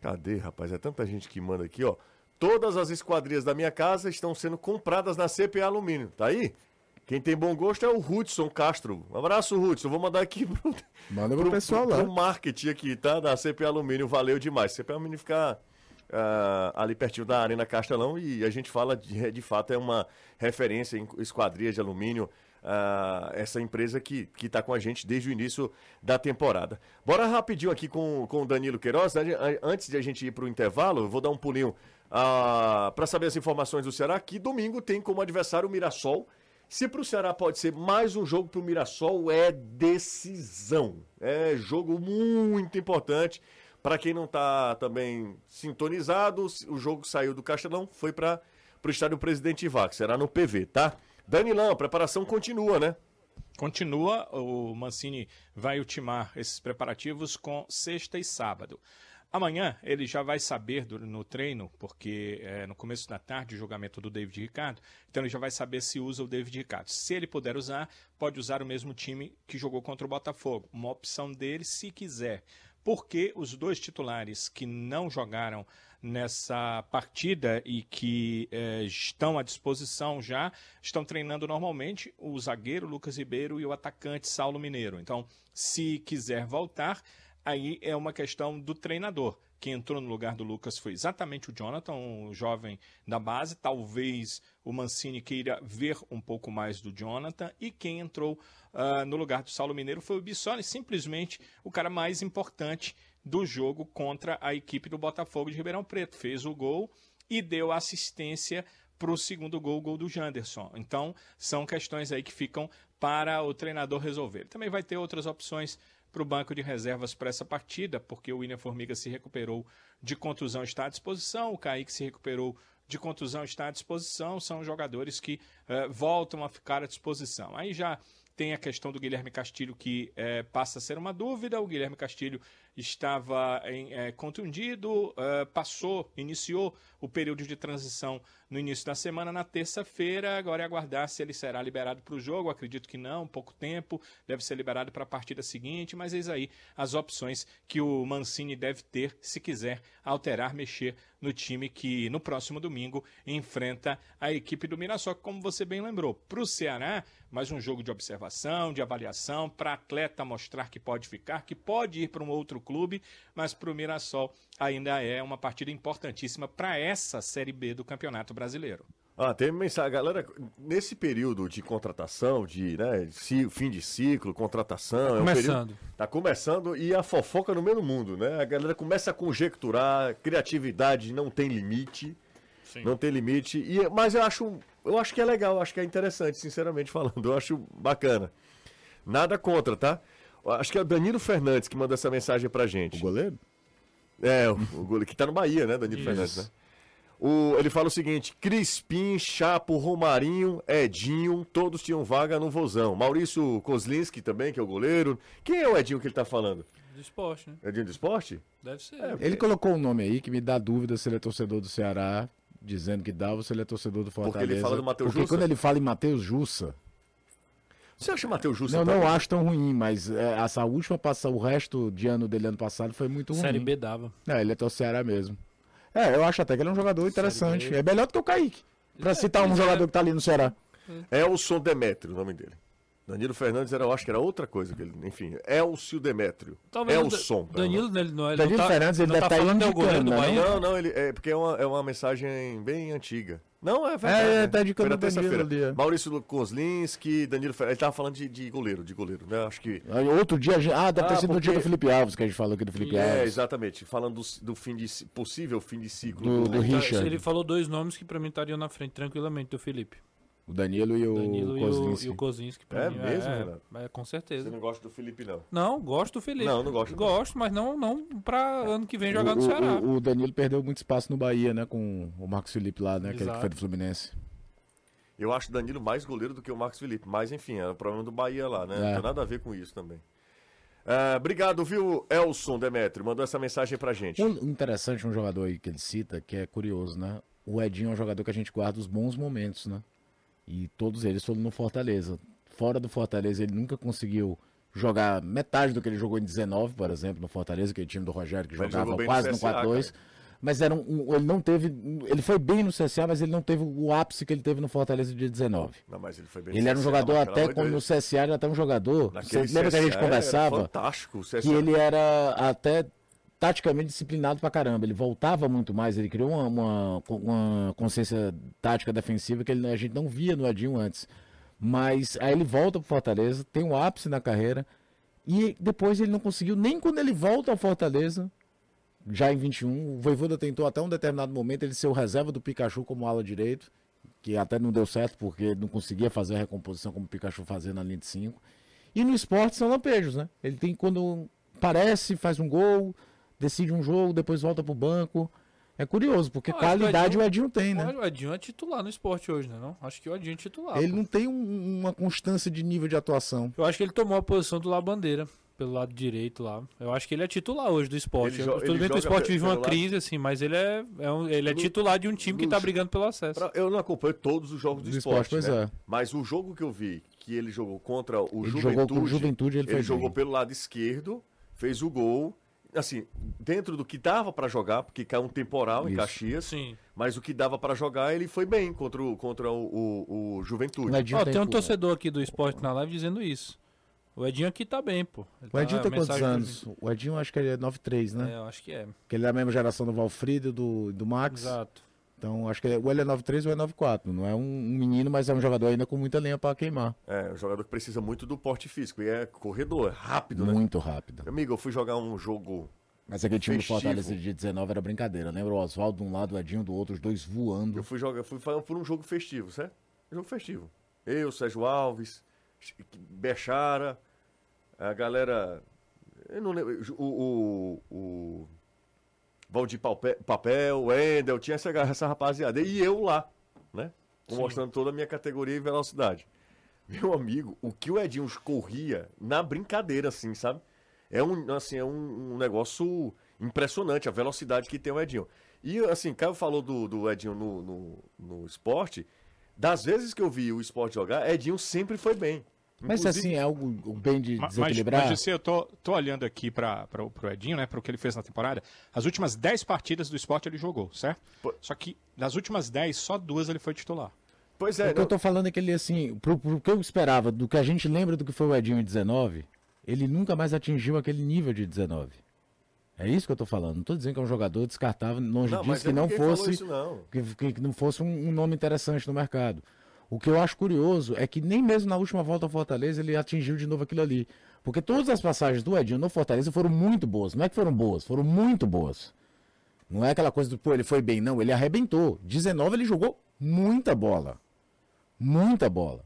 Cadê, rapaz? É tanta gente que manda aqui, ó. Todas as esquadrias da minha casa estão sendo compradas na CPA Alumínio. Tá aí? Quem tem bom gosto é o Hudson Castro. Um abraço, Hudson. Vou mandar aqui [LAUGHS] pro, Manda pro, pro pessoal pro, lá. Pro marketing aqui, tá? Da CPA Alumínio. Valeu demais. CPA Alumínio fica uh, ali pertinho da Arena Castelão e a gente fala de, de fato é uma referência em esquadrias de alumínio. Uh, essa empresa que está com a gente desde o início da temporada. Bora rapidinho aqui com, com o Danilo Queiroz. Né? Antes de a gente ir para o intervalo, eu vou dar um pulinho uh, ah, para saber as informações do Ceará, que domingo tem como adversário o Mirassol. Se para o Ceará pode ser mais um jogo para o Mirassol, é decisão. É jogo muito importante. Para quem não está também sintonizado, o jogo saiu do Castelão, foi para o estádio Presidente Ivac, será no PV, tá? Danilão, a preparação continua, né? Continua, o Mancini vai ultimar esses preparativos com sexta e sábado. Amanhã ele já vai saber do, no treino, porque é, no começo da tarde o julgamento do David Ricardo, então ele já vai saber se usa o David Ricardo. Se ele puder usar, pode usar o mesmo time que jogou contra o Botafogo. Uma opção dele se quiser. Porque os dois titulares que não jogaram nessa partida e que é, estão à disposição já, estão treinando normalmente o zagueiro Lucas Ribeiro e o atacante Saulo Mineiro. Então, se quiser voltar, aí é uma questão do treinador. Quem entrou no lugar do Lucas foi exatamente o Jonathan, um jovem da base. Talvez o Mancini queira ver um pouco mais do Jonathan. E quem entrou uh, no lugar do Saulo Mineiro foi o Bissoli, simplesmente o cara mais importante do jogo contra a equipe do Botafogo de Ribeirão Preto. Fez o gol e deu assistência para o segundo gol, o gol do Janderson. Então, são questões aí que ficam para o treinador resolver. Também vai ter outras opções para o banco de reservas para essa partida, porque o William Formiga se recuperou de contusão, está à disposição, o Kaique se recuperou de contusão, está à disposição, são jogadores que uh, voltam a ficar à disposição. Aí já tem a questão do Guilherme Castilho que uh, passa a ser uma dúvida, o Guilherme Castilho estava em, é, contundido, uh, passou, iniciou o período de transição no início da semana, na terça-feira. Agora é aguardar se ele será liberado para o jogo. Acredito que não, pouco tempo, deve ser liberado para a partida seguinte. Mas eis aí as opções que o Mancini deve ter se quiser alterar, mexer no time que no próximo domingo enfrenta a equipe do Mirassol. Como você bem lembrou, para o Ceará, mais um jogo de observação, de avaliação, para atleta mostrar que pode ficar, que pode ir para um outro clube, mas para o Mirassol ainda é uma partida importantíssima para essa Série B do Campeonato Brasileiro. Ah, tem mensagem. Galera, nesse período de contratação, de né, fim de ciclo, contratação. Tá começando. É um período, tá começando e a fofoca no meio mundo, né? A galera começa a conjecturar, criatividade não tem limite. Sim. Não tem limite. E, mas eu acho, eu acho que é legal, eu acho que é interessante, sinceramente falando. Eu acho bacana. Nada contra, tá? Acho que é o Danilo Fernandes que mandou essa mensagem pra gente. O goleiro? É, o, o goleiro que tá no Bahia, né, Danilo Isso. Fernandes, né? O, ele fala o seguinte: Crispim, Chapo, Romarinho, Edinho, todos tinham vaga no Vozão. Maurício Kozlinski também, que é o goleiro. Quem é o Edinho que ele tá falando? Do esporte, né? Edinho do esporte? Deve ser. É, ele colocou um nome aí que me dá dúvida se ele é torcedor do Ceará, dizendo que dá, ou se ele é torcedor do Fortaleza. Porque ele fala do Matheus Jussa. Porque quando ele fala em Matheus Jussa, você acha o Matheus Jussa? Não, tá não bem? acho tão ruim, mas é, essa última passada, o resto de ano dele ano passado foi muito ruim. Série B dava. É, ele é do Ceará mesmo. É, eu acho até que ele é um jogador interessante. É melhor do que o Kaique. Pra é, citar um jogador que tá ali no Ceará. É o Som Demetrio, o nome dele. Danilo Fernandes era, eu acho que era outra coisa que ele, enfim, Elcio Demétrio. Talvez é o som. Danilo, ele não, ele Danilo não tá, Fernandes, ele deve tá estar tá indicando, né? Não, não, ele, é porque é uma, é uma mensagem bem antiga. Não, é verdade. É, é tá indicando o Danilo ali. É. Maurício Kozlinski, Danilo Fernandes, ele tava falando de, de goleiro, de goleiro, né? Acho que... Outro dia, ah, deve ter ah, sido porque... no dia do Felipe Alves, que a gente falou aqui do Felipe é, Alves. É, exatamente, falando do, do, fim de, possível fim de ciclo. Do, do, do Richard. Ele falou dois nomes que pra mim estariam na frente tranquilamente do Felipe. O Danilo e o Danilo Kozinski. E o, e o Kozinski é mim, mesmo, é, é, com certeza. Você não gosta do Felipe, não? Não, gosto do Felipe. Não, não gosto. Gosto, mas não, não pra ano que vem jogar no Ceará. O, o, Danilo perdeu muito espaço no Bahia, né? Com o Marcos Felipe lá, né? Aquele que foi do Fluminense. Eu acho o Danilo mais goleiro do que o Marcos Felipe. Mas, enfim, é o problema do Bahia lá, né? É. Não tem nada a ver com isso também. Uh, obrigado, viu, Elson Demetrio? Mandou essa mensagem pra gente. Um interessante, um jogador aí que ele cita, que é curioso, né? O Edinho é um jogador que a gente guarda os bons momentos, né? E todos eles foram no Fortaleza. Fora do Fortaleza, ele nunca conseguiu jogar metade do que ele jogou em 19, por exemplo, no Fortaleza, que é o time do Rogério, que jogava quase no, no 4-2. Mas era um, ele não teve. Ele foi bem no CSA, mas ele não teve o ápice que ele teve no Fortaleza de 19. Não, mas ele foi bem Ele era um jogador até quando no CSA ele era até um jogador. Naquele você lembra que a gente conversava? Fantástico, o CSA. Que ele era até taticamente disciplinado pra caramba. Ele voltava muito mais, ele criou uma, uma, uma consciência tática defensiva que ele, a gente não via no Adinho antes. Mas aí ele volta pro Fortaleza, tem um ápice na carreira, e depois ele não conseguiu, nem quando ele volta ao Fortaleza, já em 21, o Voivoda tentou até um determinado momento ele ser o reserva do Pikachu como ala direito, que até não deu certo porque ele não conseguia fazer a recomposição como o Pikachu fazia na linha de 5. E no esporte são lampejos, né? Ele tem quando parece, faz um gol, decide um jogo, depois volta pro banco. É curioso, porque não, qualidade o Edinho, o Edinho, tem, né? O Edinho é titular no esporte hoje, né? Não? Acho que o Edinho é titular. Ele pô. não tem um, uma constância de nível de atuação. Eu acho que ele tomou a posição do Labandeira, pelo lado direito lá. Eu acho que ele é titular hoje do esporte. Ele Tudo bem que o esporte vive uma crise, assim, mas ele é, é um, ele é titular de um time que tá brigando pelo acesso. Eu não acompanho todos os jogos do, do esporte, esporte né? é. mas o jogo que eu vi, que ele jogou contra o ele Juventude, jogou Juventude ele, ele jogou pelo lado esquerdo, fez o gol assim, dentro do que dava para jogar, porque caiu um temporal Isso. em Caxias, Sim. mas o que dava para jogar, ele foi bem contra o, contra o, o, o Juventude. Oh, tem um torcedor aqui do Esporte na live dizendo isso. O Edinho aqui tá bem, pô. Ele o Edinho tá, tem quantos anos? O Edinho acho que ele é 93, né? É, eu acho que é. Que ele é da mesma geração do Valfrido, do, do Max. Exato. Então, acho que ou ele é 93 ou é 94. Não é um, um menino, mas é um jogador ainda com muita lenha para queimar. É, um jogador que precisa muito do porte físico. E é corredor, é rápido, né? Muito rápido. Amigo, eu fui jogar um jogo mas aquele time Festivo. do Fortaleza de 19 era brincadeira. Lembra o Oswaldo de um lado, o Edinho do outro, os dois voando. Eu fui jogar, fui por um jogo festivo, certo? Um jogo festivo. Eu, Sérgio Alves, Bechara, a galera. Eu não lembro. O, o, o Valdir Papel, o Endel, tinha essa, essa rapaziada. E eu lá, né? Mostrando toda a minha categoria e velocidade. Meu amigo, o que o Edinho corria na brincadeira, assim, sabe? é um, assim, é um, um, negócio impressionante a velocidade que tem o Edinho. E assim, Caio falou do, do Edinho no, no, no esporte. Das vezes que eu vi o esporte jogar, Edinho sempre foi bem. Mas assim, é algo bem de desequilibrar? Mas, mas eu tô, tô olhando aqui para o Edinho, né, para o que ele fez na temporada. As últimas 10 partidas do esporte ele jogou, certo? Pô. Só que das últimas 10, só duas ele foi titular. Pois é. O que eu tô falando é que ele, assim, pro, pro que eu esperava, do que a gente lembra do que foi o Edinho em 19, ele nunca mais atingiu aquele nível de 19. É isso que eu estou falando. Não estou dizendo que é um jogador descartável, longe não, disso, que, não fosse, isso, não. Que, que, não fosse um, um, nome interessante no mercado. O que eu acho curioso é que nem mesmo na última volta ao Fortaleza ele atingiu de novo aquilo ali. Porque todas as passagens do Edinho no Fortaleza foram muito boas. Não é que foram boas, foram muito boas. Não é aquela coisa do, pô, ele foi bem, não. Ele arrebentou. 19 ele jogou muita bola. Muita bola.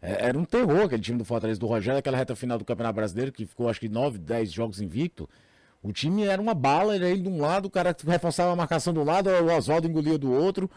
É, era um terror aquele time do Fortaleza do Rogério, aquela reta final do Campeonato Brasileiro, que ficou acho que 9, 10 jogos invicto. O time era uma bala, ele ia de um lado, o cara reforçava a marcação do lado, o Oswaldo engolia do outro.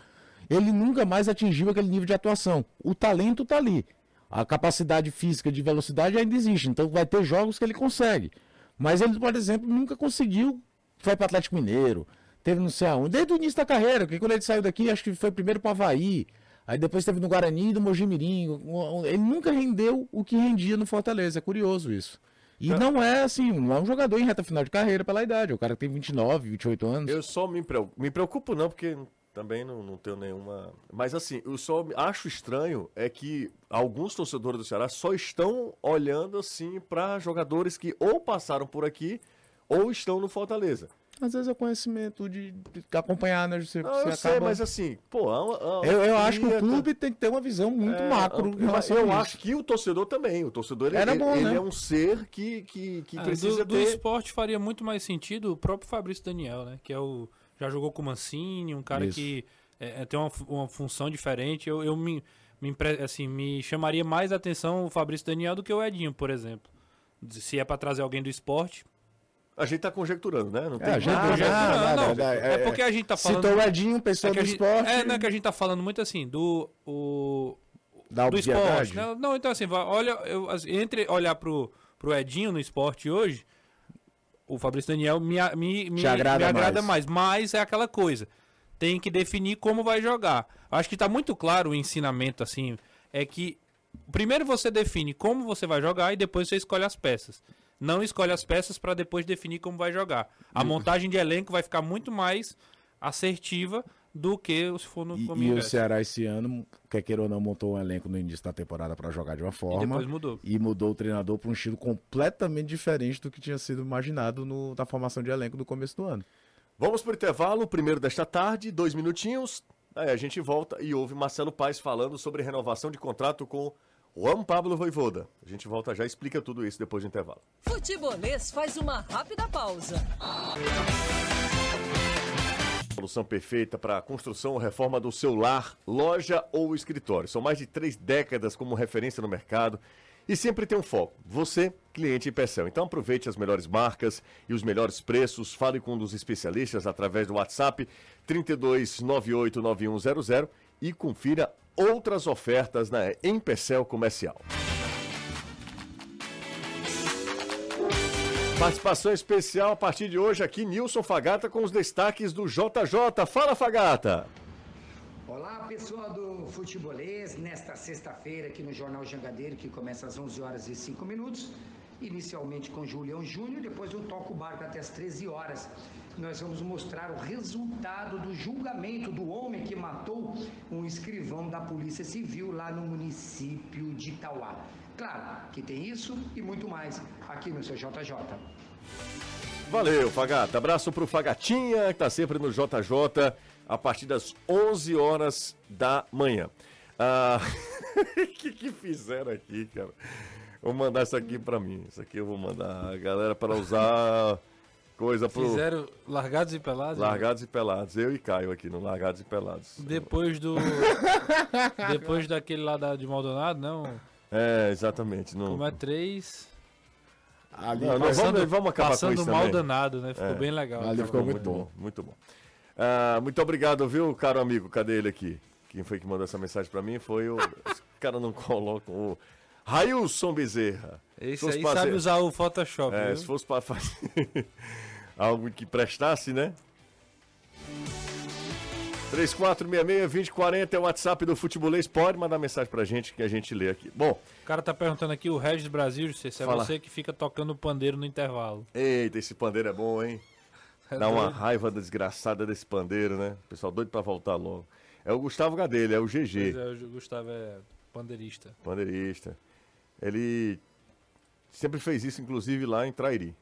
Ele nunca mais atingiu aquele nível de atuação. O talento tá ali. A capacidade física de velocidade ainda existe, então vai ter jogos que ele consegue. Mas ele, por exemplo, nunca conseguiu. Foi para Atlético Mineiro, teve não sei aonde, desde o início da carreira, porque quando ele saiu daqui, acho que foi primeiro para Havaí. Aí depois teve no Guarani e no Mojimirim. Ele nunca rendeu o que rendia no Fortaleza. É curioso isso. E não é assim, não é um jogador em reta final de carreira pela idade. É o cara que tem 29, 28 anos. Eu só me preocupo, me preocupo não, porque também não, não tenho nenhuma. Mas assim, eu só acho estranho é que alguns torcedores do Ceará só estão olhando assim para jogadores que ou passaram por aqui ou estão no Fortaleza. Às vezes é conhecimento de, de acompanhar, né? Você, não, você eu sei, mas assim, pô, a, a, eu, eu acho que o clube tem que ter uma visão muito é, macro em relação eu, a isso. Eu acho que o torcedor também. O torcedor Era ele, bom, ele né? é um ser que, que, que ah, precisa do, ter... do esporte faria muito mais sentido o próprio Fabrício Daniel, né? Que é o já jogou com o Mancini, um cara isso. que é, é, tem uma, uma função diferente. Eu, eu me, me, assim, me chamaria mais atenção o Fabrício Daniel do que o Edinho, por exemplo. Se é para trazer alguém do esporte, a gente tá conjecturando, né? Não é, tem é, a gente ah, conjecturando. Não, não, é, é, porque a gente tá falando. Citou o Edinho, pessoa é do gente, esporte. É, não é que a gente tá falando muito assim, do. O, da do esporte. Não, não, então assim, olha, eu, entre olhar pro, pro Edinho no esporte hoje, o Fabrício Daniel me, me, me, agrada, me agrada mais. mais. Mas é aquela coisa. Tem que definir como vai jogar. Acho que tá muito claro o ensinamento, assim. É que primeiro você define como você vai jogar e depois você escolhe as peças não escolhe as peças para depois definir como vai jogar. A montagem de elenco vai ficar muito mais assertiva do que se for no E, e o Ceará esse ano, quer queira ou não, montou um elenco no início da temporada para jogar de uma forma. E depois mudou. E mudou o treinador para um estilo completamente diferente do que tinha sido imaginado no, na formação de elenco do começo do ano. Vamos para o intervalo, primeiro desta tarde, dois minutinhos. Aí a gente volta e ouve Marcelo Paes falando sobre renovação de contrato com Juan Pablo Voivoda. A gente volta já e explica tudo isso depois do intervalo. Futebolês faz uma rápida pausa. Solução perfeita para a construção ou reforma do seu lar, loja ou escritório. São mais de três décadas como referência no mercado E sempre tem um foco. Você, cliente Empecel. Então aproveite as melhores marcas e os melhores preços. Fale com um dos especialistas através do WhatsApp 32989100 e confira outras ofertas na Empecel Comercial. Participação especial a partir de hoje aqui, Nilson Fagata com os destaques do JJ. Fala, Fagata! Olá, pessoal do Futebolês, nesta sexta-feira aqui no Jornal Jangadeiro, que começa às 11 horas e 5 minutos, inicialmente com Julião Júnior, depois eu toco o barco até às 13 horas. Nós vamos mostrar o resultado do julgamento do homem que matou um escrivão da Polícia Civil lá no município de Itauá. Claro que tem isso e muito mais aqui no seu JJ. Valeu, Fagata. Abraço pro Fagatinha, que tá sempre no JJ a partir das 11 horas da manhã. Ah, [LAUGHS] o que, que fizeram aqui, cara? Vou mandar isso aqui pra mim. Isso aqui eu vou mandar a galera para usar coisa pro. Fizeram largados e pelados? Né? Largados né? e pelados. Eu e Caio aqui no Largados e Pelados. Depois do. [LAUGHS] Depois daquele lá da, de Maldonado, não? É, exatamente. Não... Como é três. Ali, não, passando, vamos, vamos acabar passando com isso mal também. danado, né? Ficou é. bem legal. Ali ficou muito, muito bom. bom. Muito bom. Ah, muito obrigado, viu, caro amigo? Cadê ele aqui? Quem foi que mandou essa mensagem para mim foi o. Os caras não [LAUGHS] colocam o. Railson Bezerra. Esse aí sabe ser... usar o Photoshop. É, viu? se fosse para fazer [LAUGHS] algo que prestasse, né? 3466-2040 é o WhatsApp do Futebolês. Pode mandar mensagem pra gente que a gente lê aqui. Bom. O cara tá perguntando aqui, o Regis Brasil, se é fala. você que fica tocando pandeiro no intervalo. Eita, esse pandeiro é bom, hein? É Dá uma raiva desgraçada desse pandeiro, né? Pessoal doido pra voltar logo. É o Gustavo Gadelha, é o GG. Pois é, o Gustavo é pandeirista. Pandeirista. Ele sempre fez isso, inclusive, lá em Trairi.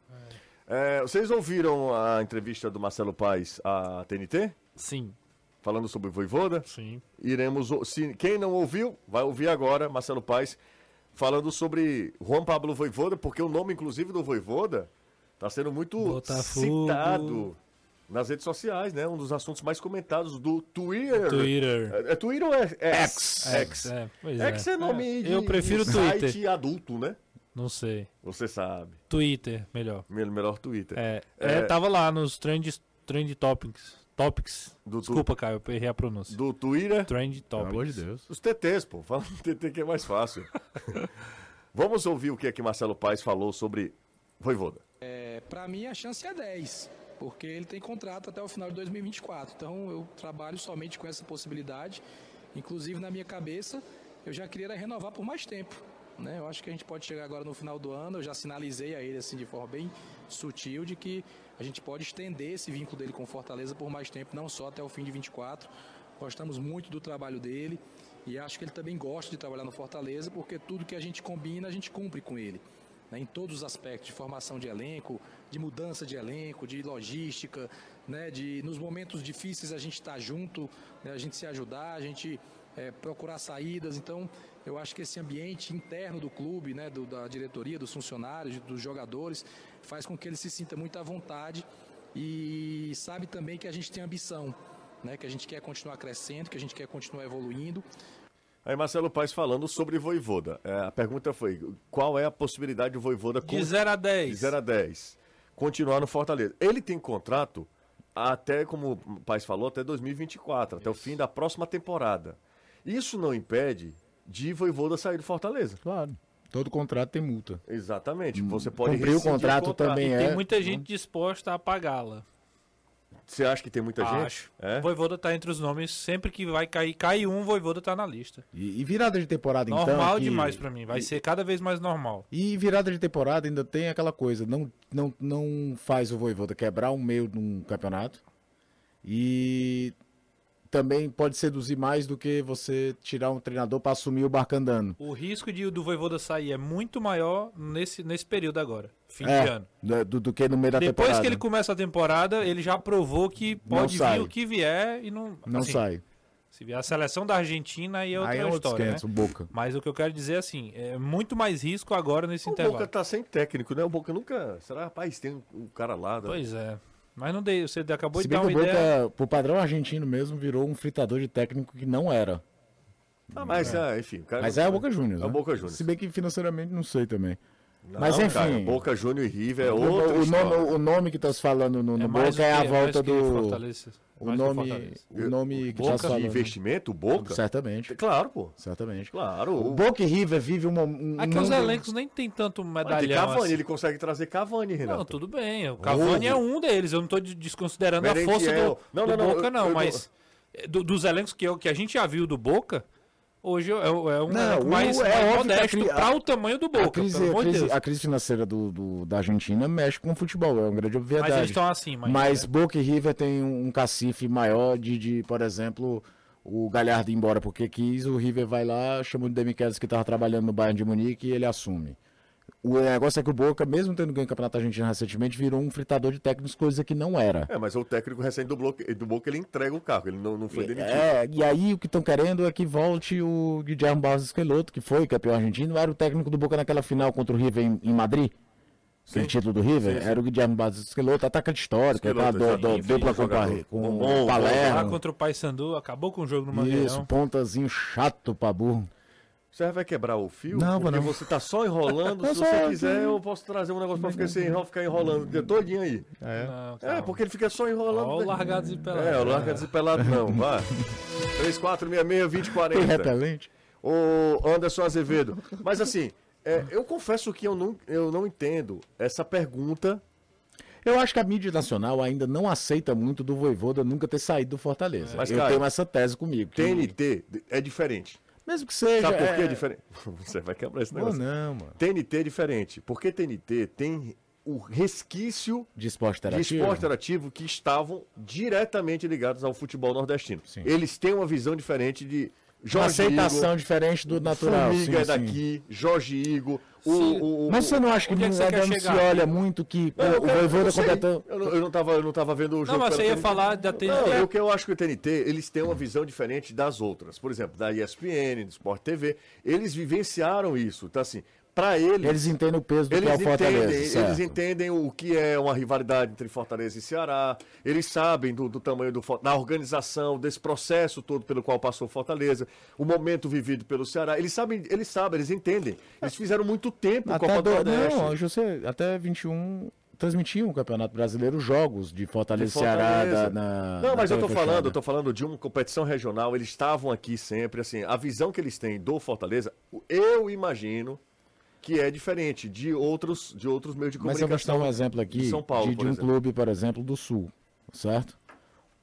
É. É, vocês ouviram a entrevista do Marcelo Paes à TNT? Sim. Falando sobre o Voivoda? Sim. Iremos. Se, quem não ouviu, vai ouvir agora, Marcelo Paes, falando sobre Juan Pablo Voivoda, porque o nome, inclusive, do Voivoda Está sendo muito Botafogo. citado nas redes sociais, né? Um dos assuntos mais comentados do Twitter. Twitter. É, é Twitter ou é, é X? X. É, X é, é nome é. de, Eu prefiro de Twitter. site adulto, né? Não sei. Você sabe. Twitter, melhor. Melhor Twitter. É, é, tava lá nos trend, trend topics. Topics. Do Desculpa, tu... Caio, eu errei a pronúncia. Do Twitter. Trend Topics. Pelo amor de Deus. Os TTs, pô. Fala do TT que é mais fácil. [LAUGHS] Vamos ouvir o que é que Marcelo Paes falou sobre Voivoda. É, para mim a chance é 10, porque ele tem contrato até o final de 2024. Então eu trabalho somente com essa possibilidade. Inclusive na minha cabeça, eu já queria renovar por mais tempo. Né? Eu acho que a gente pode chegar agora no final do ano, eu já sinalizei a ele assim de forma bem sutil de que a gente pode estender esse vínculo dele com Fortaleza por mais tempo, não só até o fim de 24. Gostamos muito do trabalho dele e acho que ele também gosta de trabalhar no Fortaleza, porque tudo que a gente combina, a gente cumpre com ele né, em todos os aspectos de formação de elenco, de mudança de elenco, de logística, né, de nos momentos difíceis a gente estar tá junto, né, a gente se ajudar, a gente é, procurar saídas. Então, eu acho que esse ambiente interno do clube, né, do, da diretoria, dos funcionários, dos jogadores, faz com que ele se sinta muito à vontade e sabe também que a gente tem ambição, né, que a gente quer continuar crescendo, que a gente quer continuar evoluindo. Aí Marcelo Paes falando sobre Voivoda. É, a pergunta foi: qual é a possibilidade do Voivoda de 0 a 10? De 0 a 10. Continuar no Fortaleza. Ele tem contrato até, como o Paes falou, até 2024, até o fim da próxima temporada. Isso não impede de Voivoda sair do Fortaleza. Claro. Todo contrato tem multa. Exatamente. Você pode cumprir o contrato, o contrato também e é. Tem muita gente disposta a pagá-la. Você acha que tem muita Acho. gente? É? Voivoda tá entre os nomes. Sempre que vai cair, cai um, Voivoda tá na lista. E, e virada de temporada, normal então. Normal demais para mim. Vai e... ser cada vez mais normal. E virada de temporada ainda tem aquela coisa. Não, não, não faz o Voivoda quebrar um meio de um campeonato. E também pode seduzir mais do que você tirar um treinador para assumir o barco andando. O risco de do Voivoda sair é muito maior nesse, nesse período agora, fim é, de ano. Do, do, que no meio da Depois temporada. Depois que ele começa a temporada, ele já provou que pode vir o que vier e não... Não assim, sai. Se vier a seleção da Argentina, aí é outra aí é história, né? o Boca. Mas o que eu quero dizer é assim, é muito mais risco agora nesse o intervalo. O Boca tá sem técnico, né? O Boca nunca... Será, rapaz, tem um cara lá... Da... Pois é. Mas não dei, você acabou Se de dar uma Boca, ideia. Pro padrão argentino mesmo, virou um fritador de técnico que não era. Ah, mas, é. Ah, enfim. mas é o Boca Juniors. É o né? Boca Juniors. Se bem que financeiramente não sei também. Não, mas enfim. Cara, Boca Júnior e River é outro. O, nome, o nome que tá se falando no, no é Boca é a volta do. O nome, o nome que Boca tá de investimento, o Boca? Certamente. Claro, pô. Certamente. Claro. O Boca e River vive uma, um. Aqui os elencos nem tem tanto medalhão. Cavani, assim. ele consegue trazer Cavani, Renato. Não, tudo bem. O Cavani é um deles. Eu não tô desconsiderando a força do, não, do não, Boca, não. Eu, mas eu... do, dos elencos que, eu, que a gente já viu do Boca, Hoje é, é um não, mais, é mais modesto para o tamanho do Boca. A crise, a crise, a crise financeira do, do, da Argentina mexe com o futebol, é uma grande obviedade. Mas eles estão assim, mas, é. Boca e River tem um cacife maior de, de por exemplo, o Galhardo ir embora porque quis, o River vai lá, chama o Demichelis que estava trabalhando no Bayern de Munique e ele assume. O negócio é que o Boca, mesmo tendo ganho o Campeonato Argentino recentemente, virou um fritador de técnicos, coisa que não era. É, mas o técnico recente do, bloco, do Boca, ele entrega o carro, ele não, não foi demitido. É, e aí o que estão querendo é que volte o Guilherme Barros Esqueloto, que foi campeão argentino, era o técnico do Boca naquela final contra o River em, em Madrid. Sim. O título do River, sim, sim. era o Guilherme Barros Esqueloto, atacante histórico, tá, do, do, dupla com, com, com o Palermo. contra o Paysandu, acabou com o jogo no Mangueirão. Isso, pontazinho chato pra burro. Você vai quebrar o fio? Não, porque não. você tá só enrolando. [LAUGHS] Se você quiser, eu posso trazer um negócio pra ficar, sem enrolar, ficar enrolando o dia todinho aí. É. Não, é, porque ele fica só enrolando. Olha o largados e pelado. É, o largados e pelado não, [LAUGHS] vá. 3466-2040. repelente. O Anderson Azevedo. Mas assim, é, eu confesso que eu não, eu não entendo essa pergunta eu acho que a mídia nacional ainda não aceita muito do Voivoda nunca ter saído do Fortaleza. Mas, eu cara, tenho essa tese comigo. TNT é diferente. Mesmo que seja. Sabe por que é, é diferente? [LAUGHS] Você vai quebrar esse negócio. Oh, não, mano. TNT é diferente. Porque TNT tem o resquício de esporte interativo, de esporte interativo que estavam diretamente ligados ao futebol nordestino. Sim. Eles têm uma visão diferente de Jorge uma aceitação Igor, diferente do natural. Formiga sim, é daqui, sim. Jorge Igor. O, o, o, Mas você não acha que, que, é que não se olha muito que não, o Voivoda completou... Eu, eu, não tava, eu não tava vendo o jogo. Não, mas você ia TNT. falar da TNT. Não, o que eu acho que o TNT, eles têm uma visão diferente das outras. Por exemplo, da ESPN, do Sport TV. Eles vivenciaram isso. Então, assim, para eles. Eles entendem o peso do eles que é o Fortaleza. Entendem, eles entendem o que é uma rivalidade entre Fortaleza e Ceará. Eles sabem do, do tamanho do, da organização, desse processo todo pelo qual passou Fortaleza, o momento vivido pelo Ceará. Eles sabem, eles sabem, eles entendem. Eles fizeram muito tempo até Copa do, Nordeste. Não, José, até 21 transmitiam o Campeonato Brasileiro jogos de Fortaleza, e Ceará na Não, mas eu tô falando, eu tô falando de uma competição regional, eles estavam aqui sempre assim, a visão que eles têm do Fortaleza, eu imagino que é diferente de outros, de outros meios de comunicação. Mas eu vou dar um exemplo aqui de, São Paulo, de, de um exemplo. clube, por exemplo, do Sul, certo?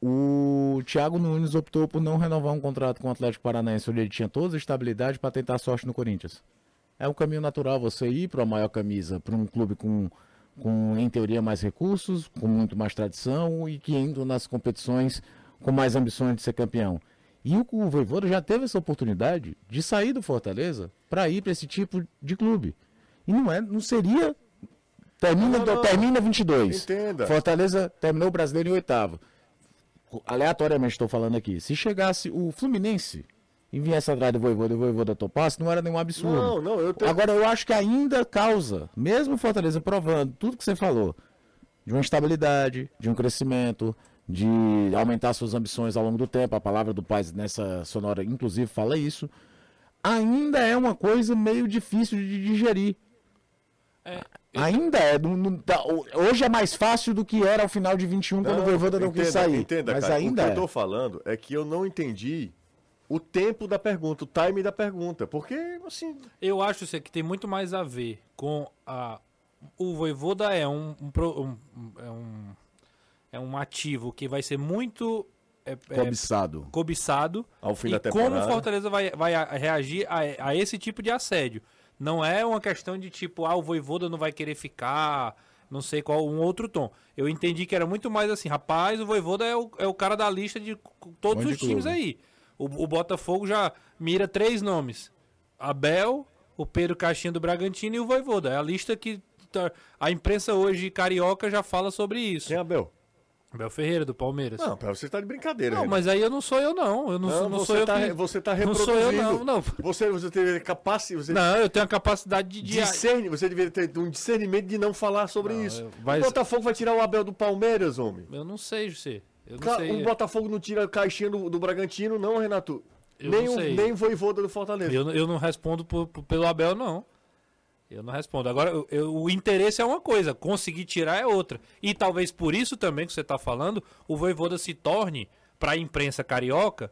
O Thiago Nunes optou por não renovar um contrato com o Atlético Paranaense, onde ele tinha toda a estabilidade para tentar sorte no Corinthians. É um caminho natural você ir para a maior camisa, para um clube com, com, em teoria, mais recursos, com muito mais tradição e que indo nas competições com mais ambições de ser campeão. E o, o Voivoda já teve essa oportunidade de sair do Fortaleza para ir para esse tipo de clube. E não é, não seria termina não, não, termina 22. Entenda. Fortaleza terminou o Brasileiro em oitavo. Aleatoriamente estou falando aqui. Se chegasse o Fluminense e viesse atrás do Voivoda e o Voivoda topasse, não era nenhum absurdo. Não, não, eu tenho... Agora eu acho que ainda causa, mesmo Fortaleza provando tudo que você falou, de uma estabilidade, de um crescimento, de aumentar suas ambições ao longo do tempo. A palavra do pai nessa sonora, inclusive, fala isso. Ainda é uma coisa meio difícil de digerir. É. Ainda é. Tá, hoje é mais fácil do que era ao final de 21, não, quando o Voivoda não quis sair. Entenda, mas cara, ainda o que é. eu tô falando é que eu não entendi o tempo da pergunta, o time da pergunta. Porque, assim. Eu acho que tem muito mais a ver com a. O Voivoda é um, um, um, é um é um ativo que vai ser muito é, é cobiçado. É, cobiçado. Ao fim e da temporada. como o Fortaleza vai, vai reagir a, a, esse tipo de assédio. Não é uma questão de tipo, ah, o Voivoda não vai querer ficar, não sei qual, um outro tom. Eu entendi que era muito mais assim, rapaz, o Voivoda é o, é o cara da lista de todos os times aí. O, o Botafogo já mira três nomes. Abel, o Pedro Caixinha do Bragantino e o Voivoda. É a lista que tá, a imprensa hoje carioca já fala sobre isso. Quem é Abel? Abel Ferreira, do Palmeiras. Não, você tá de brincadeira. Não, mas aí eu não sou eu, não. Eu não, não, não sou eu. Tá, que... Você tá reproduzindo. Não sou eu, não. não. Você, você tem capacidade. Você... Não, eu tenho a capacidade de. Discerne, você deveria ter um discernimento de não falar sobre não, isso. Eu... Mas... O Botafogo vai tirar o Abel do Palmeiras, homem. Eu não sei, José. Eu não sei. O Botafogo não tira a caixinha do, do Bragantino, não, Renato. nem, o, nem o Voivoda do Fortaleza. Eu, eu não respondo por, por, pelo Abel, não. Eu não respondo. Agora, eu, eu, o interesse é uma coisa, conseguir tirar é outra. E talvez por isso também que você está falando, o Voivoda se torne, para a imprensa carioca,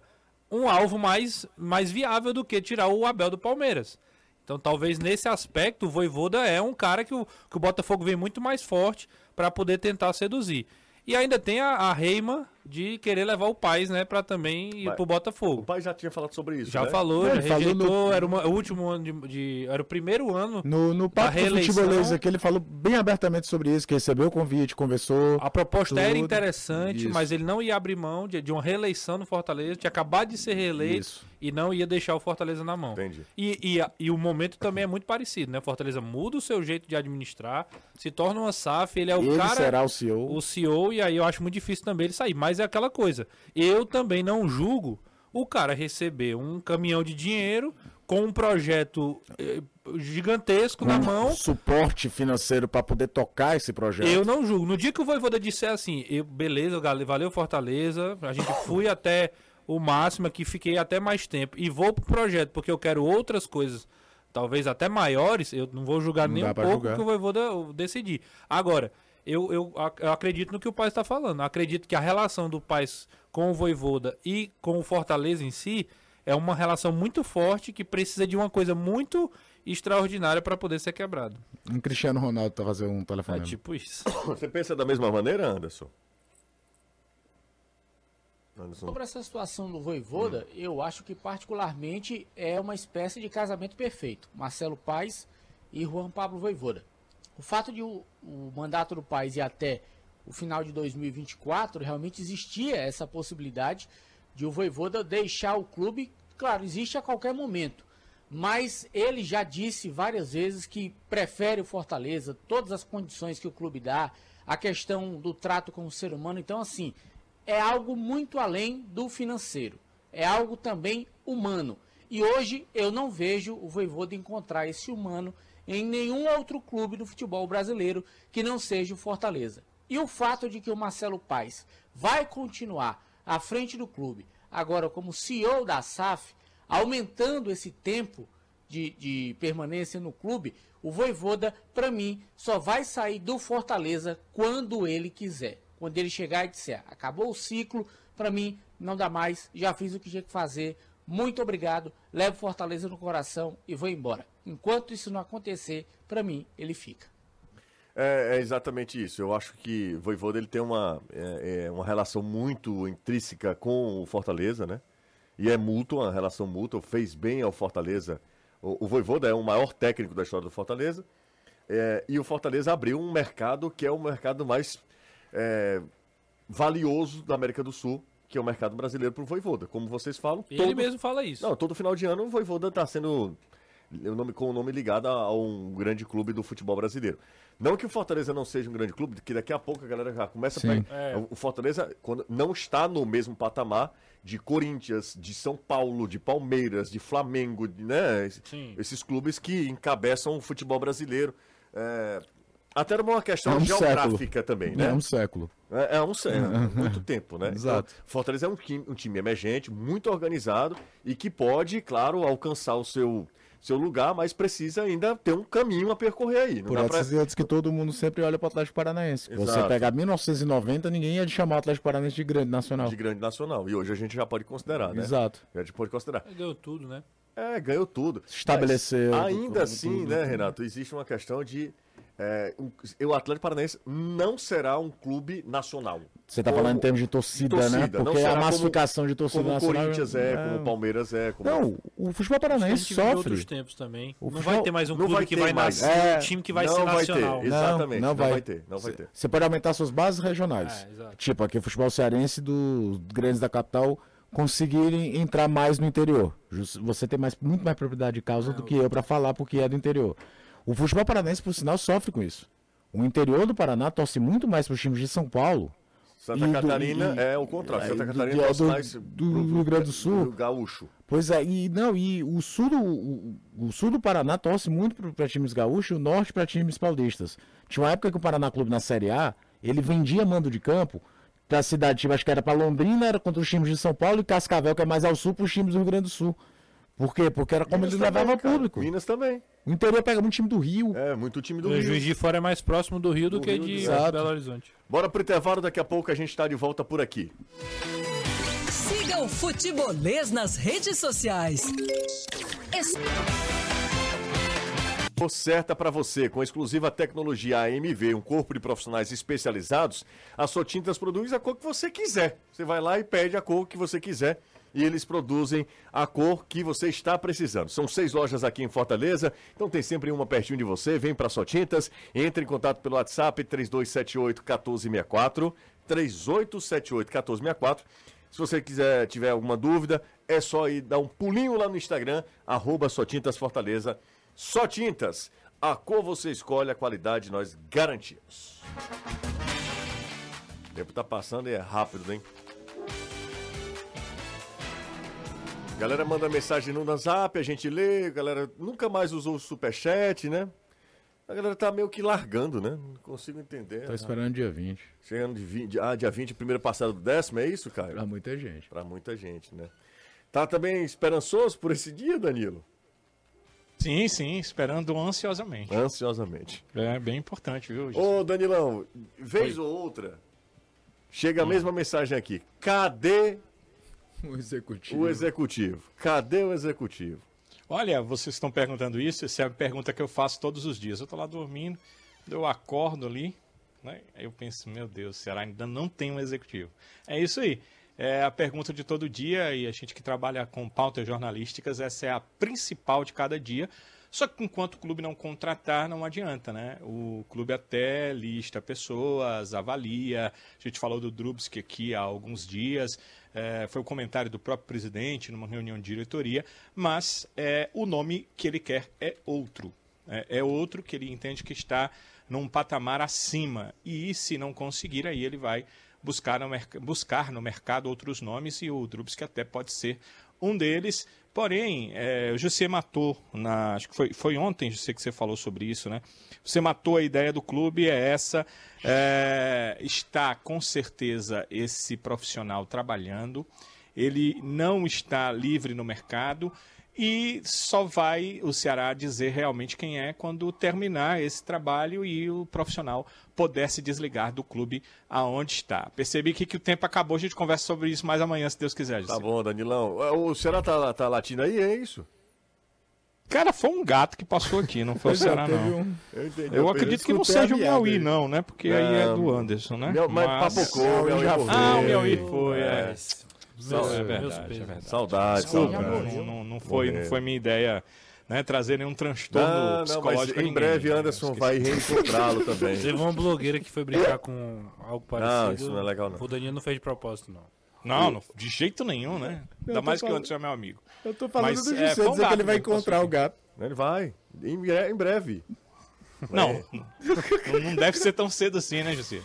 um alvo mais, mais viável do que tirar o Abel do Palmeiras. Então, talvez nesse aspecto, o Voivoda é um cara que o, que o Botafogo vem muito mais forte para poder tentar seduzir. E ainda tem a, a Reima de querer levar o Paz, né, para também ir Mas, pro Botafogo. O Paz já tinha falado sobre isso, Já né? falou, já rejeitou, no... era uma, o último ano de, de, era o primeiro ano No, no papo futebolês aqui, ele falou bem abertamente sobre isso, que recebeu o convite, conversou. A proposta tudo. era interessante, isso. mas ele não ia abrir mão de, de uma reeleição no Fortaleza, tinha acabado de ser reeleito. Isso e não ia deixar o Fortaleza na mão. Entendi. E, e, e, o momento também é muito parecido, né? Fortaleza muda o seu jeito de administrar, se torna uma SAF, ele é o ele cara. será o CEO. O CEO, e aí eu acho muito difícil também ele sair. Mas é aquela coisa. Eu também não julgo o cara receber um caminhão de dinheiro com um projeto eh, gigantesco um na mão. Suporte financeiro para poder tocar esse projeto. Eu não julgo. No dia que o Voivoda disser assim, eu, beleza, valeu Fortaleza, a gente [LAUGHS] fui até o máximo que fiquei até mais tempo e vou pro projeto porque eu quero outras coisas, talvez até maiores, eu não vou julgar não nem um pouco julgar. que eu vou decidir. Agora, eu, eu, eu, acredito no que o pai está falando. acredito que a relação do pai com o Voivoda e com o Fortaleza em si é uma relação muito forte que precisa de uma coisa muito extraordinária para poder ser quebrado. Um Cristiano Ronaldo tá fazendo um telefone. É tipo isso. [COUGHS] Você pensa da mesma maneira, Anderson? Sobre essa situação do Voivoda, hum. eu acho que particularmente é uma espécie de casamento perfeito. Marcelo Paes e Juan Pablo Voivoda. O fato de o, o mandato do Paes ir até o final de 2024, realmente existia essa possibilidade de o Voivoda deixar o clube. Claro, existe a qualquer momento. Mas ele já disse várias vezes que prefere o Fortaleza, todas as condições que o clube dá, a questão do trato com o ser humano. Então, assim, é algo muito além do financeiro. É algo também humano. E hoje eu não vejo o Voivoda encontrar esse humano em nenhum outro clube do futebol brasileiro que não seja o Fortaleza. E o fato de que o Marcelo Paes vai continuar à frente do clube, agora como CEO da SAF, aumentando esse tempo de, de permanência no clube, o Voivoda, para mim, só vai sair do Fortaleza quando ele quiser quando ele chegar e disser: acabou o ciclo, para mim não dá mais, já fiz o que tinha que fazer, muito obrigado, levo Fortaleza no coração e vou embora. Enquanto isso não acontecer, para mim ele fica. É, é, exatamente isso. Eu acho que o Voivoda ele tem uma, é, é uma relação muito intrínseca com o Fortaleza, né? E é mútua, uma relação mútua, fez bem ao Fortaleza. O, o Voivoda é o maior técnico da história do Fortaleza. É, e o Fortaleza abriu um mercado que é o mercado mais é, valioso da América do Sul, que é o mercado brasileiro para o Voivoda. Como vocês falam. Todo... Ele mesmo fala isso. Não, todo final de ano o Voivoda está sendo o nome, com o nome ligado a, a, um grande clube do futebol brasileiro. Não que o Fortaleza não seja um grande clube, que daqui a pouco a galera já começa a é. O Fortaleza quando, não está no mesmo patamar de Corinthians, de São Paulo, de Palmeiras, de Flamengo, né? Sim. Esses clubes que encabeçam o futebol brasileiro. É, até era uma questão é um geográfica século. também, né? É um século. É, é um século, [LAUGHS] muito tempo, né? Exato. Então, Fortaleza é um time, um time emergente, muito organizado e que pode, claro, alcançar o seu, seu lugar, mas precisa ainda ter um caminho a percorrer aí. Não Por essas pra... que todo mundo sempre olha para o Atlético Paranaense. Exato. Você pegar 1990, ninguém ia chamar o Atlético Paranaense de grande nacional. De grande nacional. E hoje a gente já pode considerar, né? Exato. Já pode considerar. Ganhou tudo, né? É, ganhou tudo. Estabeleceu. Mas, ainda assim, tudo. né, Renato, existe uma questão de é, o Atlético Paranaense não será um clube nacional. Você está falando em termos de torcida, né? torcida né? Porque a massificação como, de torcida como nacional. Corinthians é, é, como o Palmeiras é. Como... Não, o futebol paranaense sofre. outros tempos também. O não futebol... vai ter mais um clube que vai nascer, é... um time que vai não ser vai nacional. Ter, exatamente, não, não, vai. não, vai. ter, não vai ter. Você pode aumentar suas bases regionais. É, tipo, aqui o futebol cearense dos grandes da capital conseguirem entrar mais no interior. Você tem mais, muito mais propriedade de causa do que eu para falar porque é do interior. O futebol paranaense, por sinal, sofre com isso. O interior do Paraná torce muito mais para os times de São Paulo. Santa Catarina é o contrário. Santa Catarina torce mais do, Rio Grande do Sul. Do gaúcho. Pois é, e não, e o sul do, o, o sul do Paraná torce muito para times gaúchos e o norte para times paulistas. Tinha uma época que o Paraná Clube na Série A, ele vendia mando de campo pra cidade, tipo, acho que era pra Londrina, era contra os times de São Paulo, e Cascavel, que é mais ao sul, pros times do Rio Grande do Sul. Por quê? Porque era como Minas eles levavam público. Minas também. O interior pega muito time do Rio. É, muito time do o Rio. O Juiz de Fora é mais próximo do Rio do, do que Rio de do... Belo Horizonte. Bora pro intervalo, daqui a pouco a gente tá de volta por aqui. Siga o Futebolês nas redes sociais. Es certa para você. Com a exclusiva tecnologia AMV, um corpo de profissionais especializados, a Sotintas produz a cor que você quiser. Você vai lá e pede a cor que você quiser e eles produzem a cor que você está precisando. São seis lojas aqui em Fortaleza, então tem sempre uma pertinho de você. Vem para Sotintas, entre em contato pelo WhatsApp 3278 1464, 3878 1464. Se você quiser tiver alguma dúvida, é só ir dar um pulinho lá no Instagram, arroba Sotintas Fortaleza. Só tintas. A cor você escolhe, a qualidade nós garantimos. O tempo tá passando e é rápido, hein? Galera manda mensagem no WhatsApp, a gente lê, a galera nunca mais usou o superchat, né? A galera tá meio que largando, né? Não consigo entender. Tá esperando dia 20. Chegando de 20. Ah, dia 20, primeiro passado do décimo, é isso, Caio? Pra muita gente. Pra muita gente, né? Tá também esperançoso por esse dia, Danilo? Sim, sim, esperando ansiosamente. Ansiosamente. É bem importante, viu? Ô, Danilão, vez Oi. ou outra, chega a mesma mensagem aqui. Cadê [LAUGHS] o executivo? O executivo. Cadê o executivo? Olha, vocês estão perguntando isso, essa é a pergunta que eu faço todos os dias. Eu estou lá dormindo, eu acordo ali, né? Aí eu penso, meu Deus, será ainda não tem um executivo? É isso aí. É a pergunta de todo dia e a gente que trabalha com pautas jornalísticas, essa é a principal de cada dia. Só que enquanto o clube não contratar, não adianta, né? O clube até lista pessoas, avalia. A gente falou do Drubsky aqui há alguns dias. É, foi o comentário do próprio presidente numa reunião de diretoria, mas é, o nome que ele quer é outro. É, é outro que ele entende que está num patamar acima. E se não conseguir, aí ele vai buscar no, buscar no mercado outros nomes e o Drubsky até pode ser um deles. Porém, é, o José matou, na, acho que foi, foi ontem, José, que você falou sobre isso, né? Você matou a ideia do clube, é essa. É, está com certeza esse profissional trabalhando, ele não está livre no mercado e só vai o Ceará dizer realmente quem é quando terminar esse trabalho e o profissional puder se desligar do clube aonde está. Percebi que, que o tempo acabou, a gente conversa sobre isso mais amanhã, se Deus quiser. Tá bom, Danilão. O Ceará tá, tá latindo aí, é isso? Cara, foi um gato que passou aqui, não foi o [LAUGHS] Ceará, não. Um... Eu, entendi, eu acredito que não seja o Miauí, não, né? Porque não, aí é do Anderson, né? Meu, mas, mas papocou, o Miauí já foi. Ah, o Miauí foi, é. É. Meus, é verdade, é verdade. Saudade, saudade. Não, não, não, foi, não foi minha ideia né, trazer nenhum transtorno não, não, psicológico. em breve né? Anderson vai reencontrá-lo também. Teve uma blogueira que foi brincar com algo parecido. Não, isso não é legal não. O Danilo não fez de propósito, não. Não, não de jeito nenhum, né? Ainda mais falando, que o Anderson é meu amigo. Eu tô falando Mas, do José, é, dizer gato, que ele vai encontrar o gato. Ele vai, em, em breve. Não, não, não deve ser tão cedo assim, né, José?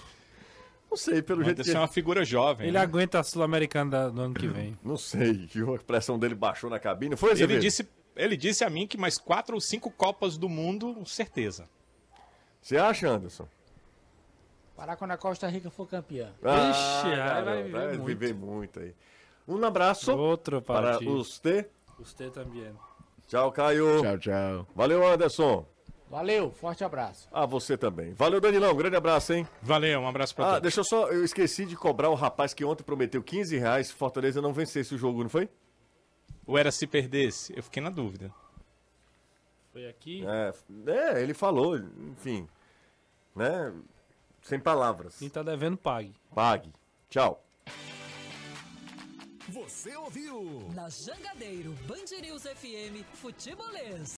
Não sei, pelo jeito que... é uma figura jovem. Ele né? aguenta a Sul-Americana do ano que vem. [LAUGHS] Não sei, que a pressão dele baixou na cabine. Foi, ele disse, ele disse a mim que mais quatro ou cinco Copas do Mundo, certeza. Você acha, Anderson? Parar quando a Costa Rica for campeã. Ah, Ixi, vai, vai, viver, vai muito. viver muito aí. Um abraço Outro para os T. Os T também. Tchau, Caio. Tchau, tchau. Valeu, Anderson. Valeu, forte abraço. Ah, você também. Valeu, Danilão, grande abraço, hein? Valeu, um abraço pra ah, todos. Ah, deixa eu só, eu esqueci de cobrar o rapaz que ontem prometeu 15 reais se Fortaleza não vencesse o jogo, não foi? Ou era se perdesse? Eu fiquei na dúvida. Foi aqui? É, é ele falou, enfim, né? Sem palavras. Quem tá devendo, pague. Pague. Tchau. Você ouviu? Na Jangadeiro, Band News FM, Futebolês.